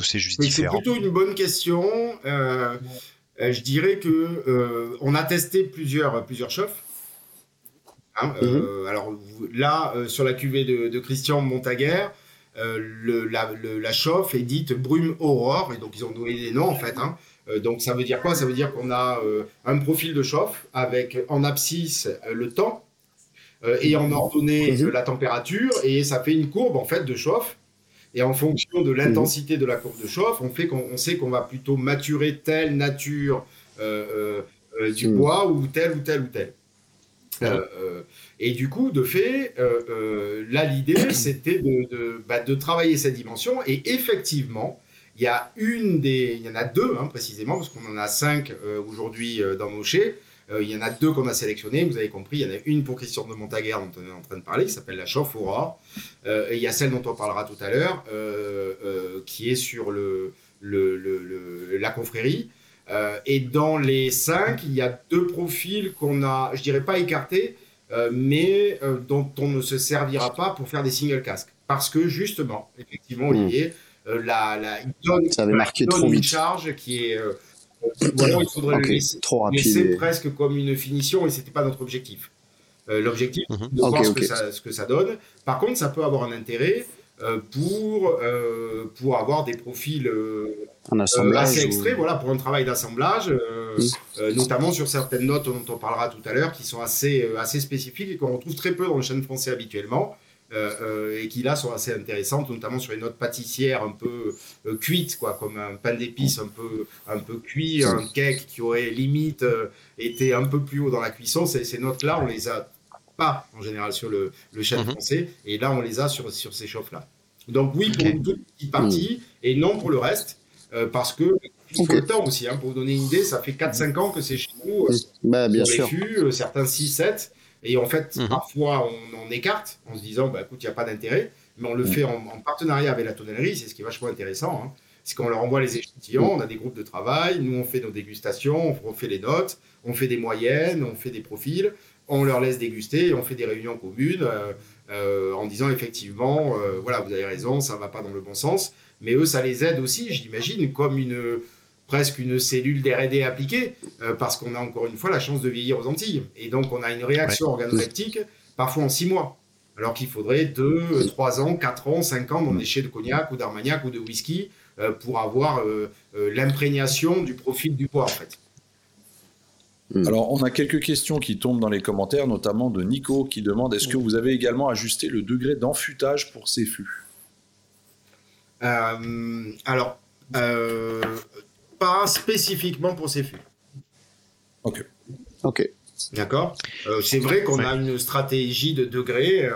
C'est juste c'est plutôt une bonne question. Je dirais que euh, on a testé plusieurs plusieurs chauffes. Hein, euh, alors là, euh, sur la cuvée de, de Christian Montaguer, euh, le- la, le- la chauffe est dite brume aurore, et donc ils ont donné des noms en fait. hein. Donc ça veut dire quoi? Ça veut dire qu'on a un profil de chauffe avec en abscisse euh, le temps et en ordonnée euh, la température, et ça fait une courbe en fait de chauffe. Et en fonction de l'intensité de la courbe de chauffe, on, fait qu'on, on sait qu'on va plutôt maturer telle nature euh, euh, euh, du bois ou telle ou telle ou telle. Euh, euh, et du coup, de fait, euh, euh, là, l'idée, c'était de, de, bah, de travailler cette dimension. Et effectivement, il y a une des, il y en a deux hein, précisément, parce qu'on en a cinq aujourd'hui dans nos chais. Il y en a deux qu'on a sélectionnés, vous avez compris. Il y en a une pour Christian de Montaguer dont on est en train de parler, qui s'appelle la chauffe aurore. Et il y a celle dont on parlera tout à l'heure, qui est sur le, le, le- le- la confrérie. Euh, et dans les cinq, il y a deux profils qu'on a, je dirais pas écartés, euh, mais euh, dont on ne se servira pas pour faire des single casques. Parce que justement, effectivement, Mm. Olivier, euh, la, la, il donne, Ça avait marqué il donne trop une vite. charge qui est. Euh, alors il faudrait Ok, le laisser, trop laisser rapide. et- presque comme une finition et c'était pas notre objectif. Euh, L'objectif, c'est de voir ce, que ça, ce que ça donne. Par contre, ça peut avoir un intérêt euh, pour, euh, pour avoir des profils euh, Un euh, assez ou- extraits, voilà, pour un travail d'assemblage, euh, Mm. euh, notamment sur certaines notes dont on parlera tout à l'heure, qui sont assez, euh, assez spécifiques et qu'on retrouve très peu dans le chêne français habituellement, euh, euh, et qui là sont assez intéressantes, notamment sur les notes pâtissières un peu euh, cuites, quoi, comme un pain d'épices un peu, un peu cuit, un cake qui aurait limite euh, été un peu plus haut dans la cuisson. Ces, ces notes-là, on les a pas en général sur le, le chêne Mhm. français, et là on les a sur, sur ces chauffes-là. Donc oui, pour une toute petite partie, et non pour le reste. Euh, parce que il faut Ok. le temps aussi, hein, pour vous donner une idée, ça fait 4-5 ans que c'est chez nous, euh, Bah, bien sûr. fûts, euh, certains 6-7, et en fait, Mhm. parfois on en écarte en se disant, bah, écoute, il n'y a pas d'intérêt, mais on le fait en, en partenariat avec la tonnellerie, c'est ce qui est vachement intéressant. Hein. C'est qu'on leur envoie les échantillons, on a des groupes de travail, nous on fait nos dégustations, on fait les notes, on fait des moyennes, on fait des profils, on leur laisse déguster, et on fait des réunions communes euh, euh, en disant effectivement, euh, voilà, vous avez raison, ça va pas dans le bon sens, mais eux, ça les aide aussi, j'imagine, comme une presque une cellule d'R&D appliquée, parce qu'on a encore une fois la chance de vieillir aux Antilles, et donc on a une réaction organoleptique parfois en six mois, alors qu'il faudrait 2, 3 ans, 4 ans, 5 ans dans des chais de cognac ou d'armagnac ou de whisky euh, pour avoir euh, euh, l'imprégnation du profil du bois en fait. Alors, on a quelques questions qui tombent dans les commentaires, notamment de Nico qui demande est-ce que vous avez également ajusté le degré d'enfûtage pour ces fûts? Euh, alors, euh, pas spécifiquement pour ces fûts. Ok. Ok. D'accord? C'est vrai qu'on a une stratégie de degré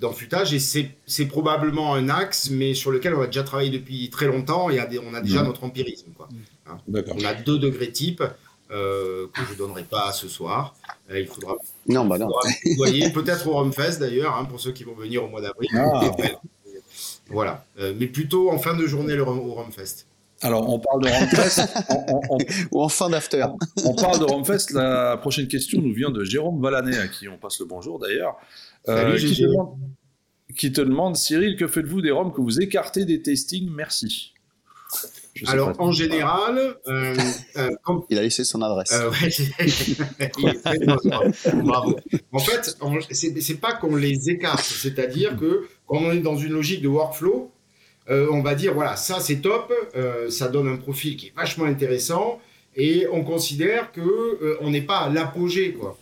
d'enfutage et c'est probablement un axe, mais sur lequel on a déjà travaillé depuis très longtemps et on a déjà notre empirisme. Quoi. Hein. on a deux degrés types. Que je ne donnerai pas ce soir. il faudra. Non, bah non. Vous voyez, peut-être au Rumfest d'ailleurs, hein, pour ceux qui vont venir au mois d'avril. Ah. Voilà. mais plutôt en fin de journée le, au Rumfest. Alors, on parle de Romfest. Ou en fin d'after. On, parle de Romfest. La prochaine question nous vient de Jérôme Valanet, à qui on passe le bonjour d'ailleurs. Euh, qui, qui, te demande, Cyril, que faites-vous des roms que vous écartez des testings? Merci. Alors, en général, euh, euh, il a laissé son adresse. Bravo. En fait, c'est pas qu'on les écarte, c'est-à-dire que quand on est dans une logique de workflow, euh, on va dire voilà, ça c'est top, euh, ça donne un profil qui est vachement intéressant et on considère que euh, on n'est pas à l'apogée quoi.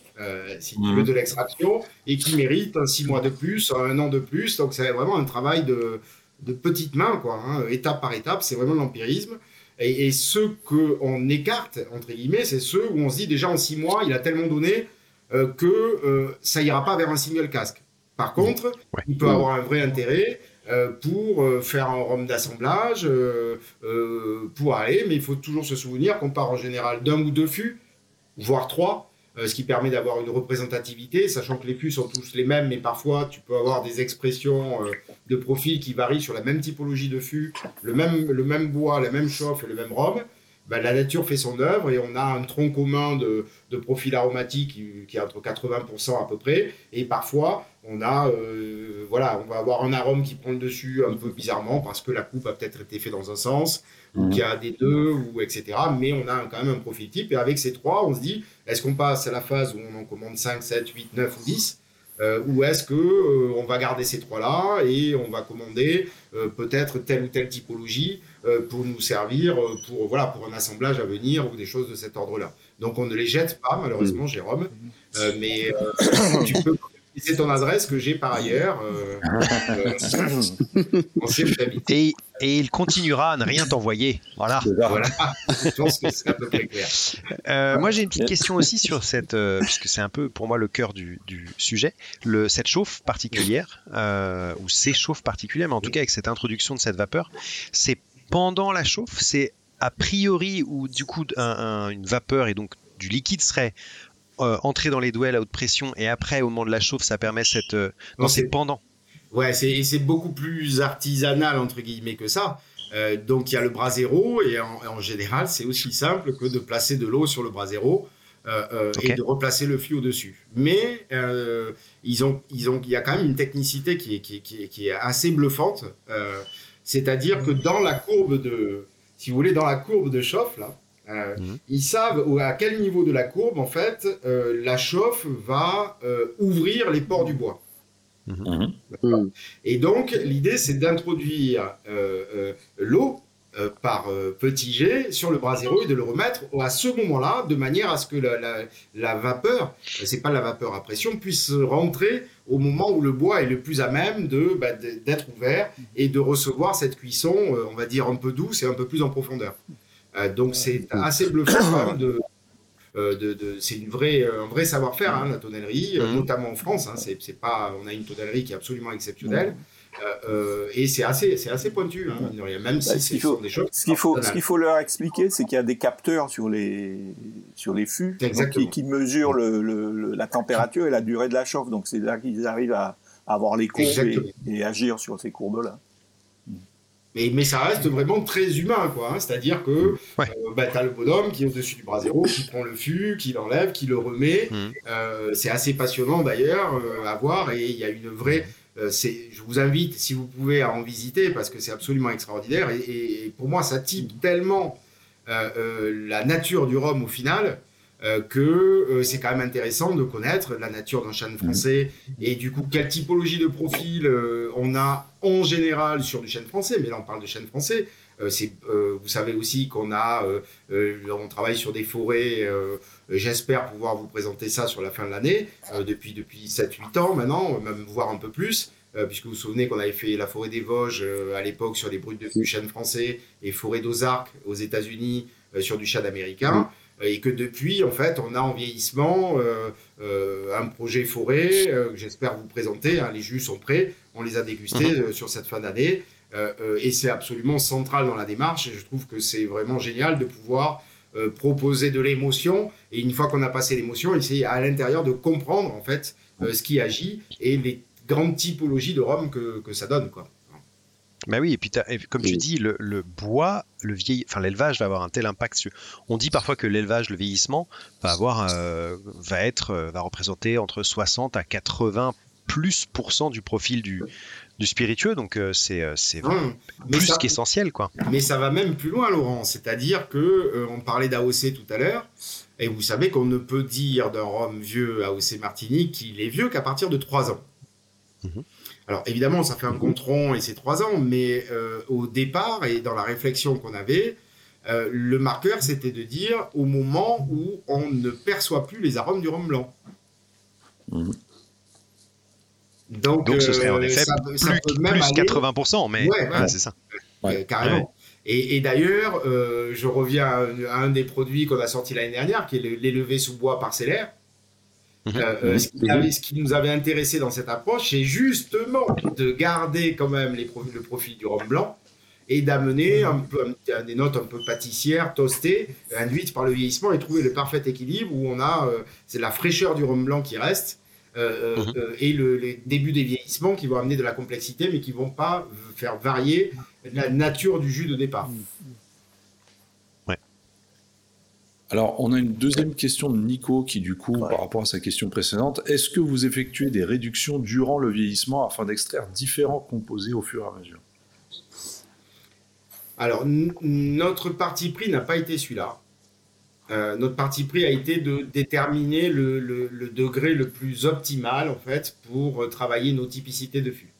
si tu veux mhm. de l'extraction et qui mérite un six mois de plus, un an de plus. Donc c'est vraiment un travail de, de petite main, quoi, hein, étape par étape. C'est vraiment l'empirisme. Et, et ceux qu'on écarte, entre guillemets, c'est ceux où on se dit déjà en six mois, il a tellement donné que ça ira pas vers un single casque. Par contre, il peut avoir un vrai intérêt euh, pour euh, faire un rhum d'assemblage, euh, pour aller, mais il faut toujours se souvenir qu'on part en général d'un ou deux fûts, voire trois, ce qui permet d'avoir une représentativité, sachant que les fûts sont tous les mêmes, mais parfois tu peux avoir des expressions de profil qui varient sur la même typologie de fût, le même, le même bois, la même chauffe et le même rhum. Ben, la nature fait son œuvre et on a un tronc commun de, de profil aromatique qui, qui, est entre 80% à peu près. Et parfois, on a, euh, voilà, on va avoir un arôme qui prend le dessus un peu bizarrement parce que la coupe a peut-être été faite dans un sens, ou qu'il y a des deux, ou etc. Mais on a quand même un profil type. Et avec ces trois, on se dit, est-ce qu'on passe à la phase où on en commande 5, 7, 8, 9 ou 10 euh, ou est-ce que euh, on va garder ces trois-là et on va commander euh, peut-être telle ou telle typologie pour nous servir pour voilà pour un assemblage à venir ou des choses de cet ordre-là. Donc on ne les jette pas malheureusement, Jérôme, mais tu peux c'est ton adresse que j'ai par ailleurs. Euh, euh, et, et, il continuera à ne rien t'envoyer. Voilà. voilà. Je pense que c'est un peu clair. Euh, moi, j'ai une petite question aussi sur cette, puisque c'est un peu pour moi le cœur du, du sujet, le, cette chauffe particulière, ou ces chauffes particulières, mais en tout cas avec cette introduction de cette vapeur, c'est pendant la chauffe, c'est a priori où du coup une vapeur et donc du liquide serait euh, entrer dans les duels à haute pression et après au moment de la chauffe ça permet cette euh, non, c'est pendant ouais c'est beaucoup plus artisanal entre guillemets que ça. Euh, donc il y a le bras zéro et en, général c'est aussi simple que de placer de l'eau sur le bras zéro et de replacer le flux au dessus. Mais ils ont ils ont il y a quand même une technicité qui est qui, qui, qui est assez bluffante c'est-à-dire que dans la courbe de si vous voulez dans la courbe de chauffe là euh, mhm. Ils savent à quel niveau de la courbe, en fait, euh, la chauffe va euh, ouvrir les pores du bois. Mhm. Mhm. Et donc, l'idée, c'est d'introduire l'eau par petit jet sur le bras zéro et de le remettre à ce moment-là, de manière à ce que la, la, vapeur, c'est pas la vapeur à pression, puisse rentrer au moment où le bois est le plus à même de bah, d'être ouvert et de recevoir cette cuisson, on va dire un peu douce et un peu plus en profondeur. Euh, donc c'est assez bluffant de, euh, de, de, c'est une vraie, un vrai savoir-faire, hein, la tonnellerie, mmh. notamment en France. Hein, c'est, pas, on a une tonnellerie qui est absolument exceptionnelle. Euh, et c'est assez, c'est assez pointu, hein, même si bah, c'est faut, des choses. Ce qu'il faut, ce qu'il faut leur expliquer, c'est qu'il y a des capteurs sur les, sur les fûts qui, qui, mesurent le, la température et la durée de la chauffe. Donc c'est là qu'ils arrivent à, avoir les courbes et, agir sur ces courbes-là. Mais, ça reste vraiment très humain, quoi. Hein. C'est-à-dire que euh, bah, tu as le bonhomme qui est au-dessus du bras zéro, qui prend le fût, qui l'enlève, qui le remet. Mmh. Euh, c'est assez passionnant d'ailleurs euh, à voir et il y a une vraie. je vous invite, si vous pouvez, à en visiter parce que c'est absolument extraordinaire. Et, pour moi, ça type tellement la nature du rhum au final euh, que euh, c'est quand même intéressant de connaître la nature d'un chêne français et du coup quelle typologie de profil euh, on a en général sur du chêne français, mais là on parle de chêne français. vous savez aussi qu'on a, on travaille sur des forêts. J'espère pouvoir vous présenter ça sur la fin de l'année, depuis depuis 7-8 ans maintenant, même voire un peu plus. puisque vous vous souvenez qu'on avait fait la forêt des Vosges à l'époque sur les brutes de chêne français et forêt d'Ozark aux États-Unis sur du chêne américain. Et que depuis, en fait, on a en vieillissement un projet forêt que j'espère vous présenter. Hein. les jus sont prêts, on les a dégustés mhm. sur cette fin d'année. et c'est absolument central dans la démarche. Et je trouve que c'est vraiment génial de pouvoir proposer de l'émotion. Et une fois qu'on a passé l'émotion, essayer à l'intérieur de comprendre en fait ce qui agit et les grandes typologies de rhum que, que ça donne. Quoi. Bah oui, et puis comme tu dis, le, bois, le vieil, enfin l'élevage va avoir un tel impact. Sur... On dit parfois que l'élevage, le vieillissement, va avoir, euh, va être, euh, va représenter entre 60 à 80 plus du profil du, du spiritueux. Donc euh, c'est c'est mmh. plus qu'essentiel, quoi. Mais ça va même plus loin, Laurent. C'est-à-dire que on parlait d'AOC tout à l'heure. Et vous savez qu'on ne peut dire d'un rhum vieux AOC Martinique qu'il est vieux qu'à partir de 3 ans. Mmh. Alors évidemment, ça fait un compte rond et c'est trois ans, mais euh, au départ et dans la réflexion qu'on avait, euh, le marqueur c'était de dire au moment où on ne perçoit plus les arômes du rhum blanc. Mmh. Donc, ce serait en euh, effet plus, 80%, mais c'est ça. carrément. Et, d'ailleurs, je reviens à, un des produits qu'on a sorti l'année dernière, qui est l'élevé sous bois parcellaire. Mhm. Euh, euh, mhm. ce, qui nous avait intéressé dans cette approche, c'est justement de garder quand même les le profil du rhum blanc et d'amener un peu des notes un peu pâtissières, toastées, induites par le vieillissement et trouver le parfait équilibre où on a euh, c'est la fraîcheur du rhum blanc qui reste mhm. et le, les débuts des vieillissements qui vont amener de la complexité mais qui vont pas faire varier la nature du jus de départ. Alors, on a une deuxième question de Nico qui, du coup, par rapport à sa question précédente, est-ce que vous effectuez des réductions durant le vieillissement afin d'extraire différents composés au fur et à mesure? Alors, notre parti pris n'a pas été celui-là. Euh, notre parti pris a été de déterminer le, le, degré le plus optimal, en fait, pour travailler nos typicités de fût.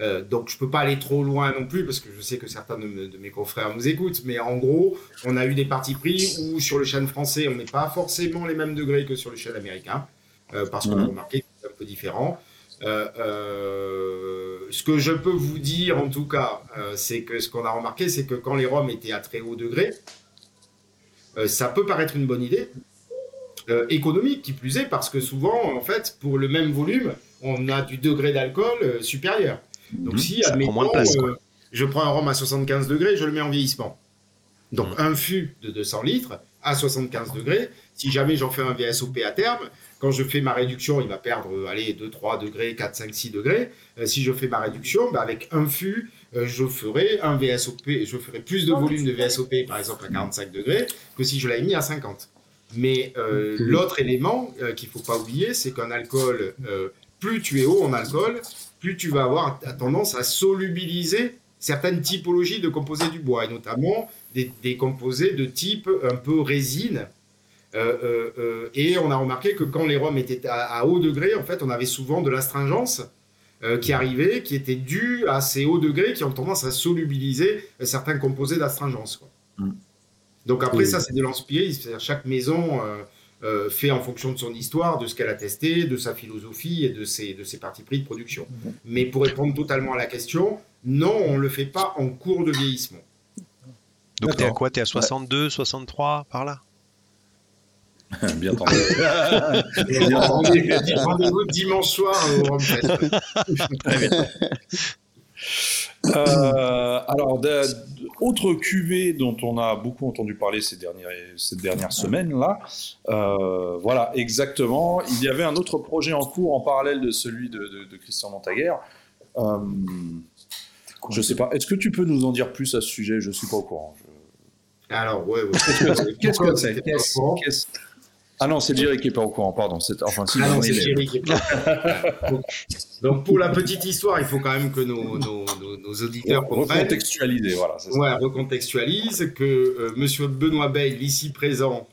Euh, donc je peux pas aller trop loin non plus parce que je sais que certains de, mes confrères nous écoutent, mais en gros, on a eu des parties pris où sur le chêne français, on n'est pas forcément les mêmes degrés que sur le chêne américain, euh, parce qu'on a mhm. remarqué que c'est un peu différent. Euh, ce que je peux vous dire en tout cas, c'est que ce qu'on a remarqué, c'est que quand les rhums étaient à très haut degré, ça peut paraître une bonne idée, économique qui plus est, parce que souvent, en fait, pour le même volume, on a du degré d'alcool supérieur. Donc, mhm. si, admettons, euh, je prends un rhum à 75 degrés, je le mets en vieillissement. Donc, mhm. un fût de 200 litres à 75 degrés, si jamais j'en fais un VSOP à terme, quand je fais ma réduction, il va perdre, euh, allez, 2, 3 degrés, 4, 5, 6 degrés. Euh, si je fais ma réduction, bah, avec un fût, je ferai un VSOP, je ferai plus de volume de VSOP, par exemple, à 45 degrés, que si je l'avais mis à 50. Mais l'autre élément qu'il ne faut pas oublier, c'est qu'un alcool, plus tu es haut en alcool, plus tu vas avoir tendance à solubiliser certaines typologies de composés du bois, et notamment des, composés de type un peu résine. Euh, euh, euh, et on a remarqué que quand les rhums étaient à, haut degré, en fait, on avait souvent de l'astringence qui arrivait, qui était due à ces hauts degrés qui ont tendance à solubiliser certains composés d'astringence. Mm. Donc après, ça, c'est de l'inspirer. Chaque maison euh, fait en fonction de son histoire, de ce qu'elle a testé, de sa philosophie et de ses, de ses partis pris de production. Mais pour répondre totalement à la question, non, on ne le fait pas en cours de vieillissement. Donc tu es à quoi Tu es à 62, 63 par là? Bien entendu. Rendez-vous dimanche soir au Très bien. Euh, alors, autre cuvée dont on a beaucoup entendu parler ces dernières, ces dernières semaines-là, euh, voilà, exactement. Il y avait un autre projet en cours en parallèle de celui de, Christian Montaguer. Euh, je sais pas. Est-ce que tu peux nous en dire plus à ce sujet? Je ne suis pas au courant. Alors, ouais, ouais. Qu'est-ce que c'est? Ah non, c'est Jerry qui n'est pas au courant, pardon. Enfin, ah non, c'est Jerry qui est pas Donc, pour la petite histoire, il faut quand même que nos, nos, nos, auditeurs comprennent. Recontextualiser, voilà. Ça. Ouais, recontextualise que euh, Monsieur Benoît Bale, ici présent,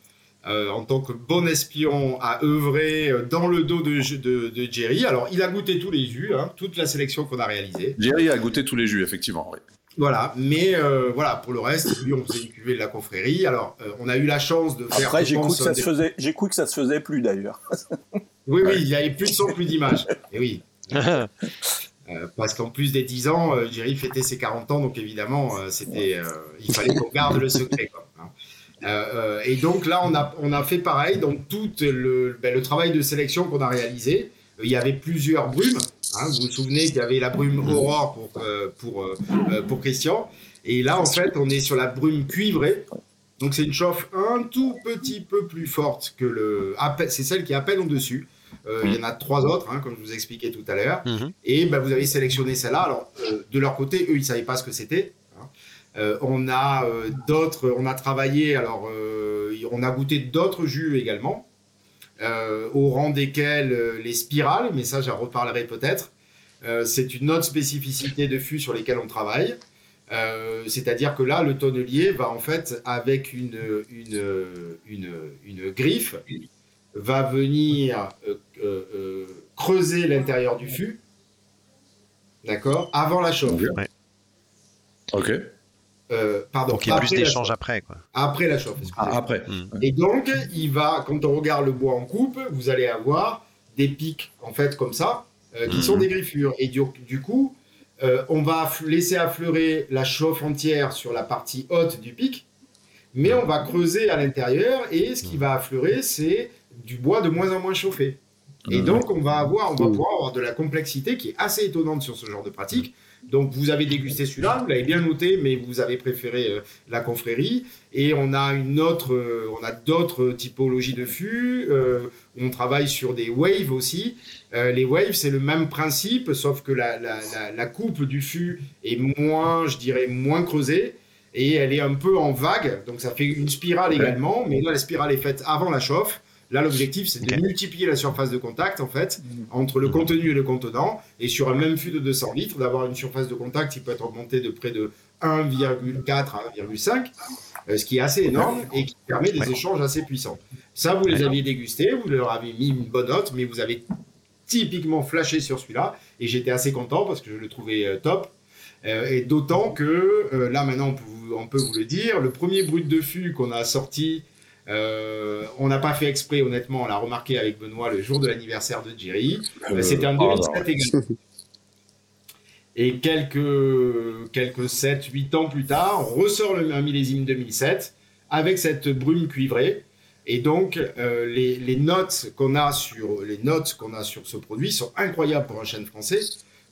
euh, en tant que bon espion, a œuvré euh, dans le dos de, de, de Jerry. Alors, il a goûté tous les jus, hein, toute la sélection qu'on a réalisée. Jerry a goûté tous les jus, effectivement, oui. Voilà, mais euh, voilà, pour le reste, lui, on faisait une cuvée de la confrérie. Alors, euh, on a eu la chance de faire. Après, j'ai cru, que ça se faisait, j'ai cru que ça se faisait plus d'ailleurs. oui, oui, il y avait plus de son, plus d'images. Et oui. Euh, parce qu'en plus des 10 ans, Jerry fêtait ses 40 ans, donc évidemment, c'était, il fallait qu'on garde le secret. Quoi, hein. et donc là, on a, on a fait pareil. Donc tout le, ben, le travail de sélection qu'on a réalisé, il y avait plusieurs brumes. Hein. vous vous souvenez qu'il y avait la brume Aurore pour, pour, pour Christian. Et là, en fait, on est sur la brume cuivrée. Donc c'est une chauffe un tout petit peu plus forte que le. C'est celle qui est à peine au-dessus. Euh, il y en a trois autres, hein, comme je vous expliquais tout à l'heure. Mhm. Et ben, vous avez sélectionné celle-là. Alors, euh, de leur côté, eux, ils ne savaient pas ce que c'était. Hein. Euh, on a d'autres, on a travaillé, alors, on a goûté d'autres jus également, au rang desquels les spirales, mais ça, j'en reparlerai peut-être. c'est une autre spécificité de fût sur lesquels on travaille. C'est-à-dire que là, le tonnelier va en fait avec une, une, une, une griffe va venir euh, euh, euh, creuser l'intérieur du fût, d'accord, avant la chauffe. Ok. Pardon. Donc il y a plus d'échanges après, quoi. Après la chauffe. Ah, après. Hmm. Et donc, il va, quand on regarde le bois en coupe, vous allez avoir des pics, en fait, comme ça, qui sont hmm. des griffures. Et du, du coup, on va laisser affleurer la chauffe entière sur la partie haute du pic, mais on va creuser à l'intérieur et ce qui va affleurer, c'est du bois de moins en moins chauffé. Et donc, on va, avoir, on va pouvoir avoir de la complexité qui est assez étonnante sur ce genre de pratique. Donc, vous avez dégusté celui-là, vous l'avez bien noté, mais vous avez préféré euh, la confrérie. Et on a une autre, euh, on a d'autres typologies de fûts. Euh, on travaille sur des waves aussi. les waves, c'est le même principe, sauf que la, la, la, coupe du fût est moins, je dirais, moins creusée. Et elle est un peu en vague, donc ça fait une spirale également, mais là la spirale est faite avant la chauffe. Là, l'objectif, c'est de multiplier la surface de contact, en fait, entre le contenu et le contenant. Et sur un même fût de 200 litres, d'avoir une surface de contact qui peut être augmentée de près de 1,4 à 1,5, euh, ce qui est assez énorme et qui permet des échanges assez puissants. Ça, vous les aviez dégustés, vous leur avez mis une bonne note, mais vous avez typiquement flashé sur celui-là. Et j'étais assez content parce que je le trouvais euh, top. Euh, et d'autant que, là maintenant, on peut, on peut, vous le dire, le premier brut de fût qu'on a sorti euh, on n'a pas fait exprès, honnêtement, on l'a remarqué avec Benoît le jour de l'anniversaire de Jerry. Euh, C'était en 2007 Et quelques, quelques 7-8 ans plus tard, on ressort le, un millésime 2007 avec cette brume cuivrée. Et donc, euh, les, les, notes qu'on a sur les notes qu'on a sur ce produit sont incroyables pour un chêne français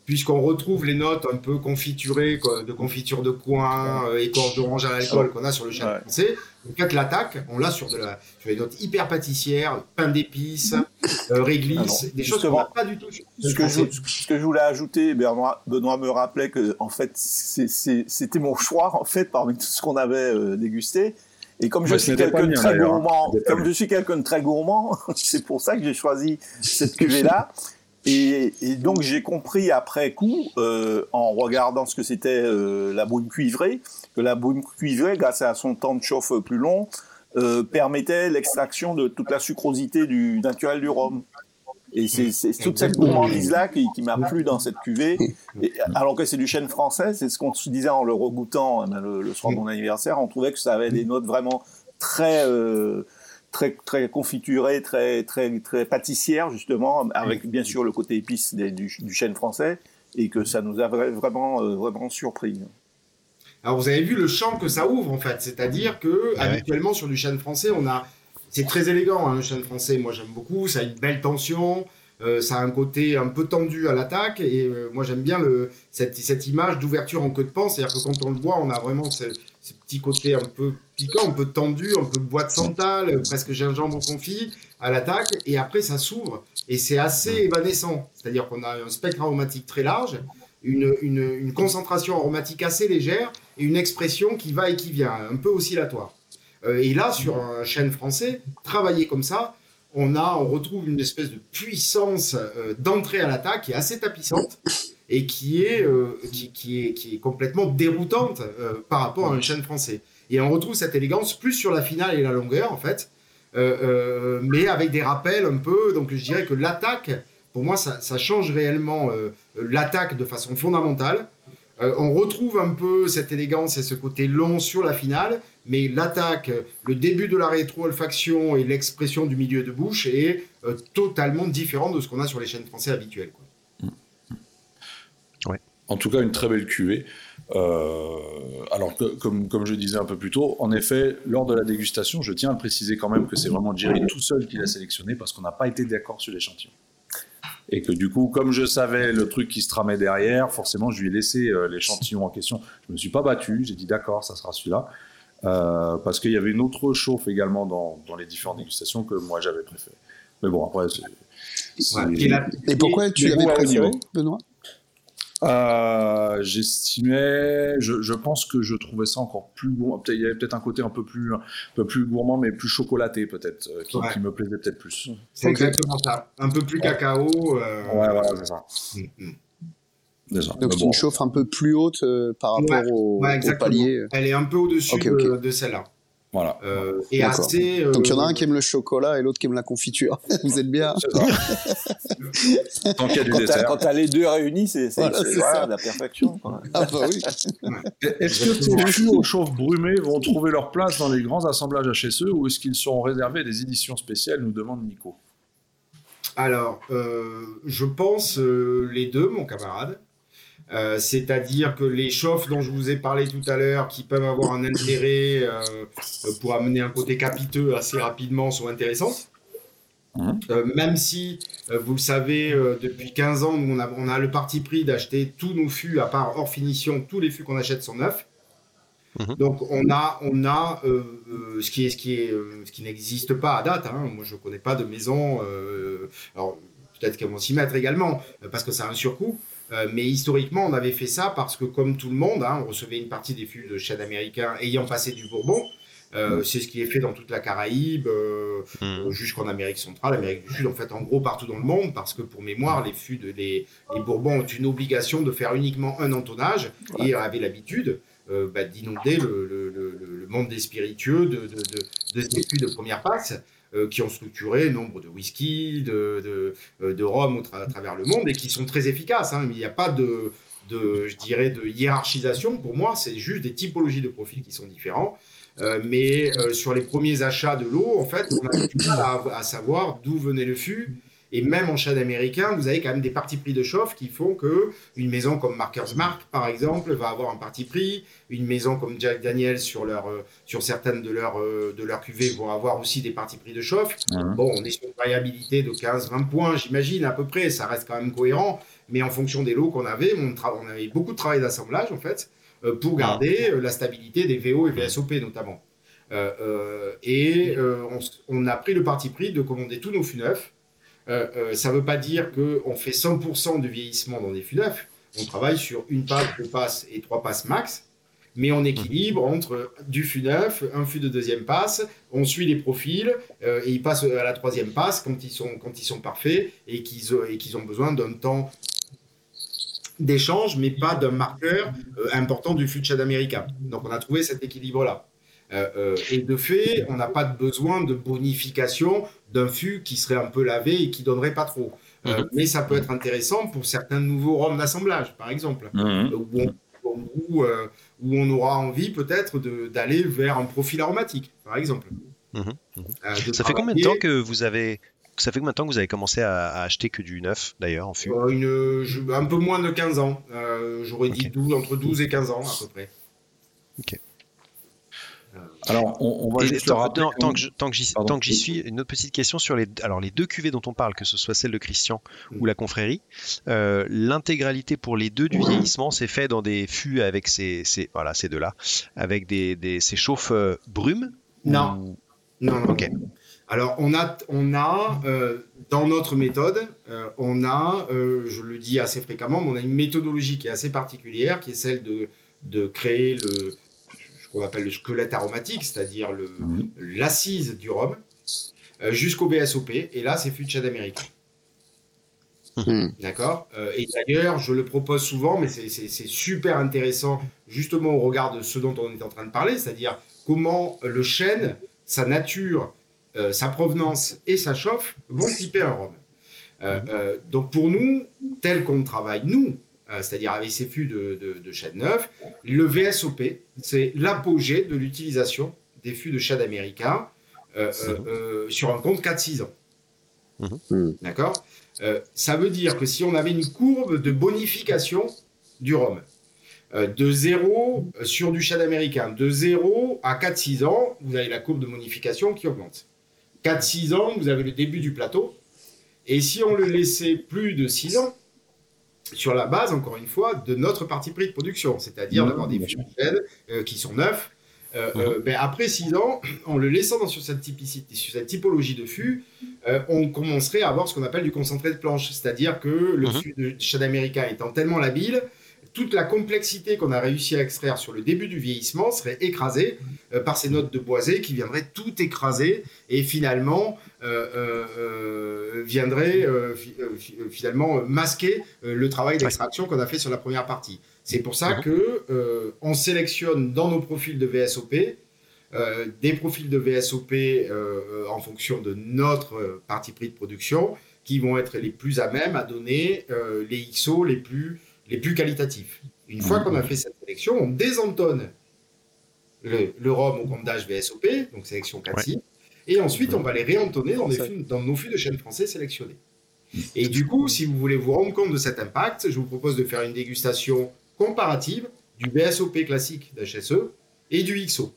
puisqu'on retrouve les notes un peu confiturées, de confiture de coin, euh, écorce d'orange à l'alcool qu'on a sur le chêne français. En fait, l'attaque, on l'a sur, de la, sur des notes hyper pâtissières, pain d'épices, euh, réglisse, des choses qu'on n'a pas du tout. Ce que, je, ce que je voulais ajouter, Benoît, Benoît me rappelait que, en fait, c'était mon choix, en fait, parmi tout ce qu'on avait euh, dégusté. Et comme je suis quelqu'un de très gourmand, comme je suis quelqu'un de très gourmand, c'est pour ça que j'ai choisi cette cuvée-là. Et, et, donc j'ai compris après coup, euh, en regardant ce que c'était euh, la brume cuivrée, que la brume cuivrée, grâce à son temps de chauffe plus long, euh, permettait l'extraction de toute la sucrosité du naturel du rhum. Et c'est toute cette gourmandise-là qui, qui m'a plu dans cette cuvée. Et, alors que c'est du chêne français, c'est ce qu'on se disait en le regoûtant eh ben, le, le, soir de mon anniversaire, on trouvait que ça avait des notes vraiment très euh, très très confiturée, très très très pâtissière justement, avec bien sûr le côté épice du, du, chêne français, et que ça nous a vraiment euh, vraiment surpris. Alors vous avez vu le champ que ça ouvre en fait, c'est-à-dire que habituellement sur du chêne français, on a c'est très élégant hein, le chêne français, moi j'aime beaucoup, ça a une belle tension. Euh, ça a un côté un peu tendu à l'attaque. Et euh, moi j'aime bien le, cette, cette image d'ouverture en queue de pan, c'est-à-dire que quand on le voit, on a vraiment ce, ce, petit côté un peu piquant, un peu tendu, un peu bois de santal, euh, presque gingembre confit à l'attaque et après ça s'ouvre et c'est assez évanescent, c'est-à-dire qu'on a un spectre aromatique très large, une, une, une, concentration aromatique assez légère et une expression qui va et qui vient, un peu oscillatoire. et là, sur un chêne français, travailler comme ça, on a, on retrouve une espèce de puissance euh, d'entrée à l'attaque qui est assez tapissante et qui est, euh, qui, est, qui est complètement déroutante euh, par rapport à un chêne français. Et on retrouve cette élégance plus sur la finale et la longueur, en fait, mais avec des rappels un peu. Donc je dirais que l'attaque, pour moi, ça, ça change réellement l'attaque de façon fondamentale. on retrouve un peu cette élégance et ce côté long sur la finale, mais l'attaque, le début de la rétro-olfaction et l'expression du milieu de bouche est euh, totalement différent de ce qu'on a sur les chaînes françaises habituelles. Ouais. En tout cas, une très belle cuvée. Euh, alors, que, comme, comme je disais un peu plus tôt, en effet, lors de la dégustation, je tiens à préciser quand même que c'est vraiment Jerry tout seul qui l'a sélectionné parce qu'on n'a pas été d'accord sur l'échantillon. Et que du coup, comme je savais le truc qui se tramait derrière, forcément, je lui ai laissé euh, l'échantillon en question. Je me suis pas battu, j'ai dit d'accord, ça sera celui-là. Euh, parce qu'il y avait une autre chauffe également dans, dans les différentes dégustations que moi j'avais préféré. Mais bon, après, c'est. Et pourquoi tu l'avais préféré, Benoît? Euh, J'estimais, je, je, pense que je trouvais ça encore plus gourmand. Il y avait peut-être un côté un peu plus, un peu plus gourmand, mais plus chocolaté peut-être, euh, qui, qui, me plaisait peut-être plus. C'est exactement ça. Un peu plus cacao. Euh... Ouais, voilà, c'est ça. Mm, mm. Donc c'est bon. une chauffe un peu plus haute euh, par rapport ouais, au, ouais, au, palier. Elle est un peu au-dessus okay, okay. de, de celle-là. Voilà. Euh, et assez. Euh... Donc il y en a un qui aime le chocolat et l'autre qui aime la confiture. Vous êtes bien. Tant qu'il y a du quand dessert. Quand as les deux réunis, c'est Voilà, voilà, la perfection. Ah bah oui. Est-ce que ces fûts aux chauffes brumées vont trouver leur place dans les grands assemblages HSE ou est-ce qu'ils seront réservés à des éditions spéciales nous demande Nico. Alors, euh, je pense euh, les deux, mon camarade. Euh, C'est-à-dire que les chauffes dont je vous ai parlé tout à l'heure, qui peuvent avoir un intérêt euh, pour amener un côté capiteux assez rapidement, sont intéressantes. Mmh. Euh, même si, vous le savez, depuis 15 ans, on, a, on a le parti pris d'acheter tous nos fûts, à part hors finition, tous les fûts qu'on achète sont neufs. Mmh. Donc on a, on a euh, ce qui est, ce qui est, ce qui n'existe pas à date. Hein. Moi, je connais pas de maison. alors peut-être qu'elles vont s'y mettre également parce que ça a un surcoût. Euh, mais historiquement, on avait fait ça parce que, comme tout le monde, hein, on recevait une partie des fûts de chêne américain ayant passé du Bourbon. Euh, c'est ce qui est fait dans toute la Caraïbe, euh, mmh. jusqu'en Amérique centrale, Amérique du Sud, en fait, en gros partout dans le monde, parce que pour mémoire, les fûts de les, les Bourbons ont une obligation de faire uniquement un entonnage ouais. et avaient l'habitude bah, d'inonder le, le, le, le, monde des spiritueux de, de, de, de ces fûts de première passe qui ont structuré nombre de whisky, de, de, euh, de rhum à travers le monde et qui sont très efficaces. Hein. Il n'y a pas de, de, je dirais, de hiérarchisation. Pour moi, c'est juste des typologies de profils qui sont différents. Euh, mais euh, sur les premiers achats de l'eau, en fait, on a du mal à, à savoir d'où venait le fût. Et même en chêne américain, vous avez quand même des partis pris de chauffe qui font que une maison comme Marker's Mark, par exemple, va avoir un parti pris. Une maison comme Jack Daniel sur leur, euh, sur certaines de leurs de leur cuvées vont avoir aussi des partis pris de chauffe. Mmh. Bon, on est sur une variabilité de 15-20 points, j'imagine à peu près. Ça reste quand même cohérent. Mais en fonction des lots qu'on avait, on, on, avait beaucoup de travail d'assemblage en fait euh, pour garder euh, la stabilité des VO et VSOP notamment. Euh, et on, on, a pris le parti pris de commander tous nos fûts neufs euh, euh, ça ne veut pas dire qu'on fait 100% de vieillissement dans des neufs. On travaille sur une passe, deux passes et trois passes max, mais on équilibre entre du fût neuf, un fût de deuxième passe, on suit les profils euh, et ils passent à la troisième passe quand ils sont, parfaits et qu'ils qu ont besoin d'un temps d'échange, mais pas d'un marqueur important du fût de chad américain. Donc on a trouvé cet équilibre-là. Euh, euh, et de fait, on n'a pas de besoin de bonification d'un fût qui serait un peu lavé et qui donnerait pas trop. Euh, -hmm. Mais ça peut être intéressant pour certains nouveaux rhums d'assemblage, par exemple, mm -hmm. où, on, où, où, on, aura envie peut-être d'aller vers un profil aromatique, par exemple. -hmm. ça fait combien de temps que vous avez ça fait combien de temps que vous avez commencé à, à acheter que du neuf, d'ailleurs, en fût euh, une, je, Un peu moins de 15 ans. Euh, J'aurais okay. dit 12, entre 12 et 15 ans, à peu près. Ok. Alors, on, on va et juste tant, tant, tant, que je, tant que j'y suis, une autre petite question sur les, alors les deux cuvées dont on parle, que ce soit celle de Christian mmh. ou la confrérie. Euh, L'intégralité pour les deux du vieillissement, c'est fait dans des fûts avec ces, ces voilà, ces deux-là, avec des, des ces chauffes euh, brumes. Non. Ou... non. non, Ok. Alors, on a, on a euh, dans notre méthode, euh, on a, euh, je le dis assez fréquemment, mais on a une méthodologie qui est assez particulière, qui est celle de, de créer le, qu'on appelle le squelette aromatique, c'est-à-dire l'assise mmh. du rhum, euh, jusqu'au BSOP. Et là, c'est fût de chad américain. Mmh. D'accord? Euh, Et d'ailleurs, je le propose souvent, mais c'est super intéressant, justement au regard de ce dont on est en train de parler, c'est-à-dire comment le chêne, sa nature, euh, sa provenance et sa chauffe vont typer un rhum. Euh, donc pour nous, tel qu'on travaille, nous, c'est-à-dire avec ces fûts de, de, de chêne neuf. Le VSOP, c'est l'apogée de l'utilisation des fûts de chêne américain euh, euh, sur un compte 4-6 ans. Mmh. D'accord? Ça veut dire que si on avait une courbe de bonification du rhum, Euh, de 0 sur du chêne américain, de 0 à 4-6 ans, vous avez la courbe de modification qui augmente. 4-6 ans, vous avez le début du plateau. Et si on le laissait plus de 6 ans, sur la base, encore une fois, de notre parti pris de production, c'est-à-dire mmh, d'avoir des fûts euh, qui sont neufs. Euh, mmh. ben après 6 ans, en le laissant dans, sur, cette typicité, sur cette typologie de fût, on commencerait à avoir ce qu'on appelle du concentré de planche, c'est-à-dire que le mmh. fût de chêne américain étant tellement labile, toute la complexité qu'on a réussi à extraire sur le début du vieillissement serait écrasée euh, par ces notes de boisé qui viendraient tout écraser et finalement euh, euh, viendraient finalement masquer le travail d'extraction qu'on a fait sur la première partie. C'est pour ça mhm. que on sélectionne dans nos profils de VSOP des profils de VSOP en fonction de notre parti pris de production qui vont être les plus à même à donner les XO les plus les plus qualitatifs. Une fois qu'on a fait cette sélection, on désentonne le, le rhum au compte d'âge VSOP, donc sélection 4 et ensuite on va les réentonner dans, dans nos fûts de chêne français sélectionnés. Et du coup, si vous voulez vous rendre compte de cet impact, je vous propose de faire une dégustation comparative du BSOP classique d'HSE et du XO.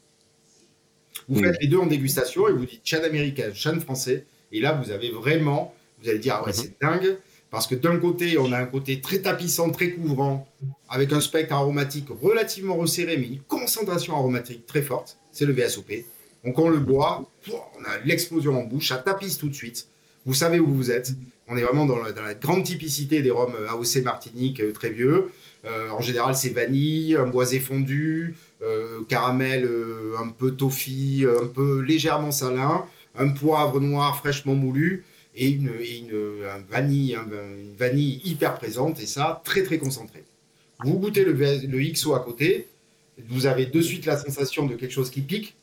Vous faites les deux en dégustation et vous dites chêne américain, chêne français, et là vous avez vraiment, vous allez dire ah ouais mhm. c'est dingue, parce que d'un côté, on a un côté très tapissant, très couvrant, avec un spectre aromatique relativement resserré, mais une concentration aromatique très forte. C'est le VSOP. Donc on le boit, on a l'explosion en bouche, ça tapisse tout de suite. Vous savez où vous êtes. On est vraiment dans la, grande typicité des rhums AOC Martinique euh, très vieux. Euh, en général, c'est vanille, un boisé fondu, euh, caramel un peu toffee, un peu légèrement salin, un poivre noir fraîchement moulu et une, vanille, une vanille hyper présente, et ça, très très concentré. Vous goûtez le, le XO à côté, vous avez de suite la sensation de quelque chose qui pique,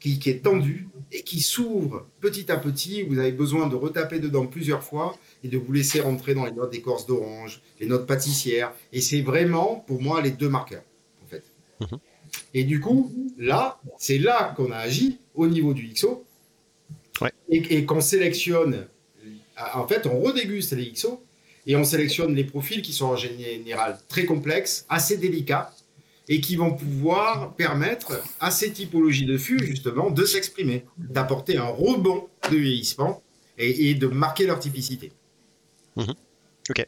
qui, qui est tendu et qui s'ouvre petit à petit. Vous avez besoin de retaper dedans plusieurs fois et de vous laisser rentrer dans les notes d'écorce d'orange, les notes pâtissières. Et c'est vraiment, pour moi, les deux marqueurs, en fait. Mhm. Et du coup, là, c'est là qu'on a agi au niveau du XO. Et, et qu'on sélectionne en fait, on redéguste les XO et on sélectionne les profils qui sont en général très complexes, assez délicats, et qui vont pouvoir permettre à ces typologies de fûts, justement, de s'exprimer, d'apporter un rebond de vieillissement et, de marquer leur typicité. Mhm. Ok.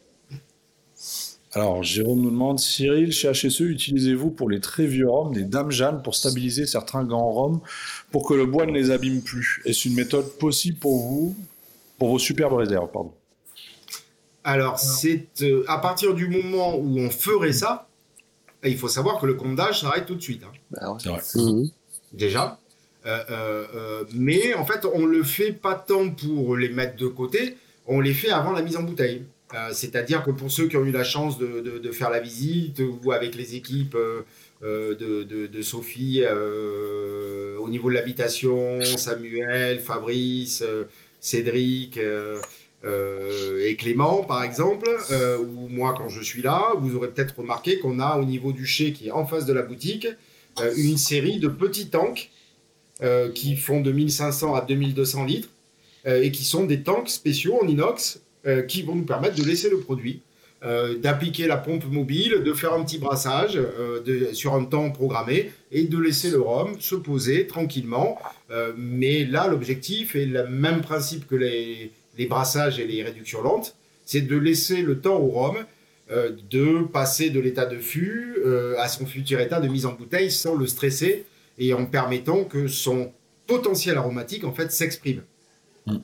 Alors, Jérôme nous demande, Cyril, chez HSE, utilisez-vous pour les très vieux rhums des dames Jeanne pour stabiliser certains grands rhums pour que le bois ne les abîme plus? Est-ce une méthode possible pour vous? Pour vos superbes réserves, pardon. Alors, c'est euh, à partir du moment où on ferait ça, il faut savoir que le compte d'âge s'arrête tout de suite. Hein. Bah c'est vrai. Mhm. Déjà. Euh, euh, mais en fait, on le fait pas tant pour les mettre de côté, on les fait avant la mise en bouteille. C'est-à-dire que pour ceux qui ont eu la chance de, faire la visite ou avec les équipes de, de, Sophie au niveau de l'habitation, Samuel, Fabrice, Cédric euh, euh, et Clément, par exemple, euh, ou moi quand je suis là, vous aurez peut-être remarqué qu'on a au niveau du chai qui est en face de la boutique une série de petits tanks qui font de 1500 à 2200 litres et qui sont des tanks spéciaux en inox qui vont nous permettre de laisser le produit. D'appliquer la pompe mobile, de faire un petit brassage sur un temps programmé et de laisser le rhum se poser tranquillement euh, mais là, l'objectif est le même principe que les, brassages et les réductions lentes, c'est de laisser le temps au rhum euh, de passer de l'état de fût euh, à son futur état de mise en bouteille sans le stresser et en permettant que son potentiel aromatique en fait s'exprime. Mm.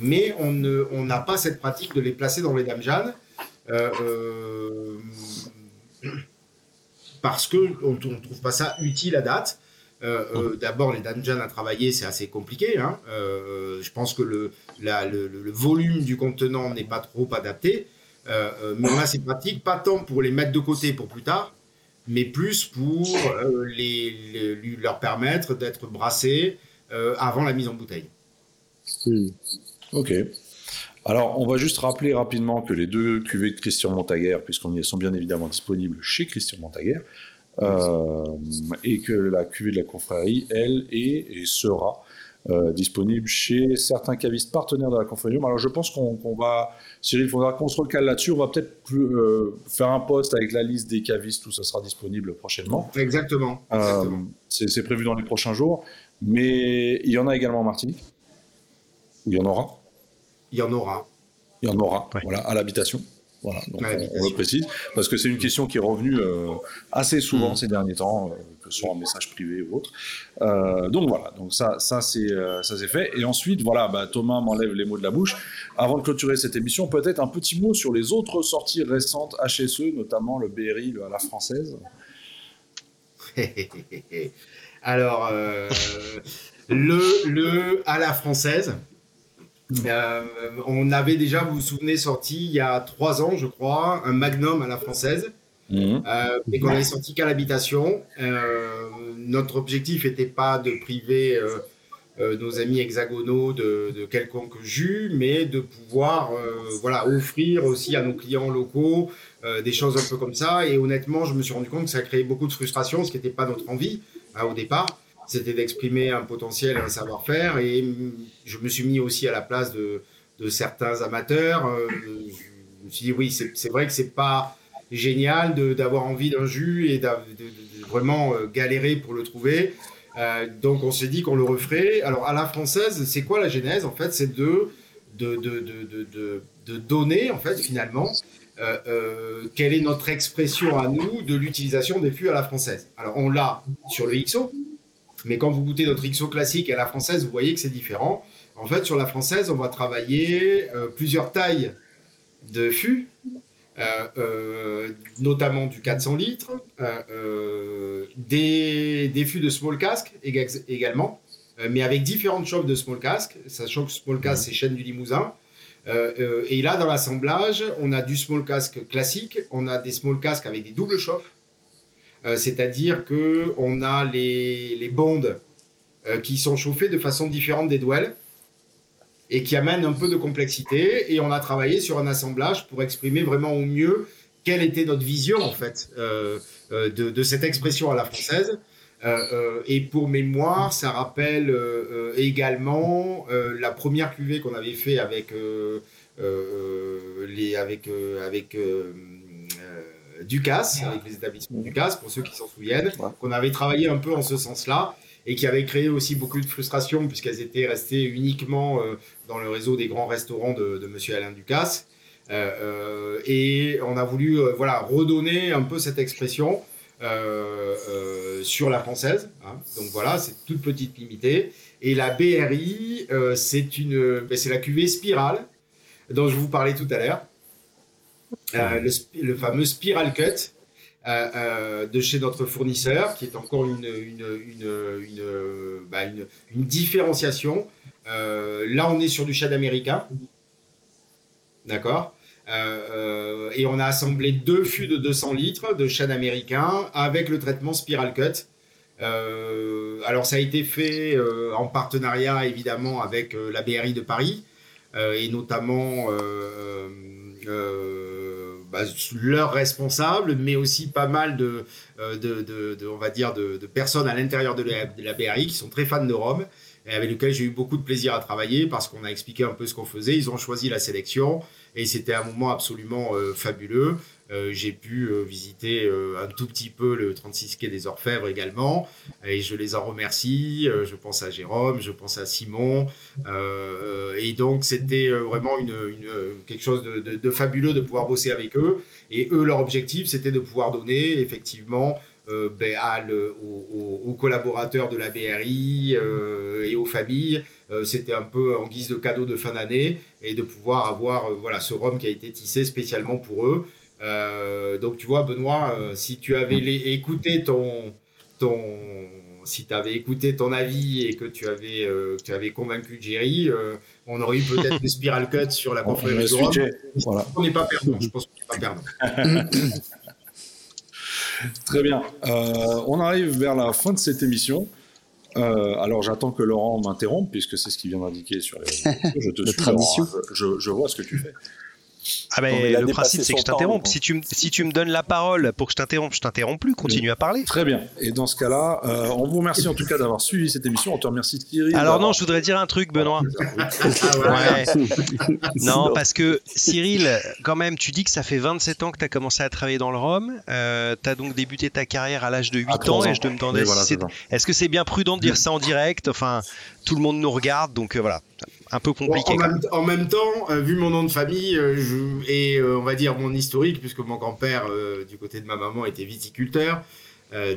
Mais on n'a pas cette pratique de les placer dans les dames Jeanne parce qu'on ne trouve pas ça utile à date. Euh, euh, d'abord, les dungeons à travailler, c'est assez compliqué. Hein. Euh, je pense que le, le, volume du contenant n'est pas trop adapté. mais on a ces pratiques, pas tant pour les mettre de côté pour plus tard, mais plus pour les, leur permettre d'être brassés avant la mise en bouteille. Hmm. Ok. Alors, on va juste rappeler rapidement que les deux cuvées de Christian Montaguer, puisqu'on sont bien évidemment disponibles chez Christian Montaguer, euh, et que la cuvée de la confrérie, elle, est et sera euh, disponible chez certains cavistes partenaires de la confrérie. Alors je pense qu'on va, Cyril, il faudra qu'on se recale là-dessus. On va peut-être faire un post avec la liste des cavistes où ça sera disponible prochainement. Exactement. C'est prévu dans les prochains jours. Mais il y en a également en Martinique. Il y en aura. Il y en aura. Il y en aura, voilà, à l'habitation. Voilà, donc on, le précise, parce que c'est une question qui est revenue euh, assez souvent mm. ces derniers temps, euh, que ce soit en message privé ou autre. Euh, donc voilà, donc ça, ça c'est ça c'est fait. Et ensuite, voilà, bah, Thomas m'enlève les mots de la bouche. Avant de clôturer cette émission, peut-être un petit mot sur les autres sorties récentes HSE, notamment le BRI, le à la française. Alors, le, le à la française. Euh, on avait déjà, vous vous souvenez, sorti il y a trois ans, je crois, un Magnum à la française, mhm. euh, et qu'on avait sorti qu'à l'habitation. Euh, notre objectif n'était pas de priver nos amis hexagonaux de, quelconque jus, mais de pouvoir voilà, offrir aussi à nos clients locaux des choses un peu comme ça. Et honnêtement, je me suis rendu compte que ça créait beaucoup de frustration, ce qui n'était pas notre envie hein, au départ c'était d'exprimer un potentiel, un savoir-faire. Et je me suis mis aussi à la place de, certains amateurs. Euh, je me suis dit, oui, c'est vrai que c'est pas génial d'avoir envie d'un jus et de, vraiment euh, galérer pour le trouver. Euh, donc on s'est dit qu'on le referait. Alors à la française, c'est quoi la genèse En fait, c'est de de, de, donner, en fait, finalement, quelle est notre expression à nous de l'utilisation des fûts à la française. Alors on l'a sur le XO, mais quand vous goûtez notre XO classique à la française, vous voyez que c'est différent. En fait, sur la française, on va travailler euh, plusieurs tailles de fûts, euh, euh, notamment du 400 litres, des, des, fûts de small cask également, mais avec différentes chauffes de small cask, sachant que small cask, c'est chaîne du Limousin. et là, dans l'assemblage, on a du small cask classique, on a des small cask avec des doubles chauffes, euh, c'est-à-dire qu'on a les, les bondes euh, qui sont chauffées de façon différente des douelles et qui amènent un peu de complexité. Et on a travaillé sur un assemblage pour exprimer vraiment au mieux quelle était notre vision en fait euh, de, cette expression à la française. et pour mémoire, ça rappelle également la première cuvée qu'on avait fait avec les avec avec Ducasse, avec les établissements Ducasse, pour ceux qui s'en souviennent, qu'on avait travaillé un peu en ce sens-là et qui avait créé aussi beaucoup de frustration puisqu'elles étaient restées uniquement euh, dans le réseau des grands restaurants de, de Monsieur Alain Ducasse. Euh, euh, et on a voulu voilà redonner un peu cette expression sur la française. Hein. Donc voilà, c'est toute petite limitée. Et la BRI, c'est une, ben, c'est la cuvée spirale dont je vous parlais tout à l'heure. Euh, le, fameux Spiral Cut euh, euh, de chez notre fournisseur, qui est encore une, une, bah, différenciation. là, on est sur du chad américain. D'accord? Et on a assemblé deux fûts de 200 litres de chad américain avec le traitement Spiral Cut. alors ça a été fait en partenariat évidemment avec la BRI de Paris et notamment bah, leurs responsables, mais aussi pas mal de, euh, on va dire, de, personnes à l'intérieur de, la, BRI qui sont très fans de Rome et avec lesquels j'ai eu beaucoup de plaisir à travailler parce qu'on a expliqué un peu ce qu'on faisait. Ils ont choisi la sélection et c'était un moment absolument euh, fabuleux. Euh, j'ai pu euh, visiter euh, un tout petit peu le 36 quai des Orfèvres également, et je les en remercie. je pense à Jérôme, je pense à Simon, et donc c'était vraiment quelque chose de, fabuleux de pouvoir bosser avec eux. Et eux, leur objectif, c'était de pouvoir donner effectivement ben, aux, collaborateurs de la BRI et aux familles. c'était un peu en guise de cadeau de fin d'année et de pouvoir avoir voilà ce rhum qui a été tissé spécialement pour eux. Euh, donc tu vois, Benoît, euh, si tu avais écouté ton, ton, si tu avais écouté ton avis et que tu avais, euh, tu avais convaincu Jerry, on aurait eu peut-être des spiral cuts sur la conférence voilà. On n'est pas perdant, je pense qu'on n'est pas perdant. Très bien. on arrive vers la fin de cette émission. alors j'attends que Laurent m'interrompe puisque c'est ce qu'il vient d'indiquer sur les Je te suis, je, je, vois ce que tu fais. Ah ben, le principe, c'est que je t'interromps. Si tu, si tu me donnes la parole pour que je t'interrompe, je t'interromps plus. Continue à parler. Très bien. Et dans ce cas-là, euh, on vous remercie en tout cas d'avoir suivi cette émission. On te remercie, Thierry. Alors non, je voudrais dire un truc, Benoît. Ah, non, parce que Cyril, quand même, tu dis que ça fait 27 ans que tu as commencé à travailler dans le Rhum. Euh, tu as donc débuté ta carrière à l'âge de 8 ans, et je te demandais est-ce que c'est bien prudent de dire ça en direct? Enfin, tout le monde nous regarde, donc euh, voilà un peu compliqué. en, même, temps, euh, vu mon nom de famille euh, et on va dire mon historique, puisque mon grand-père du côté de ma maman était viticulteur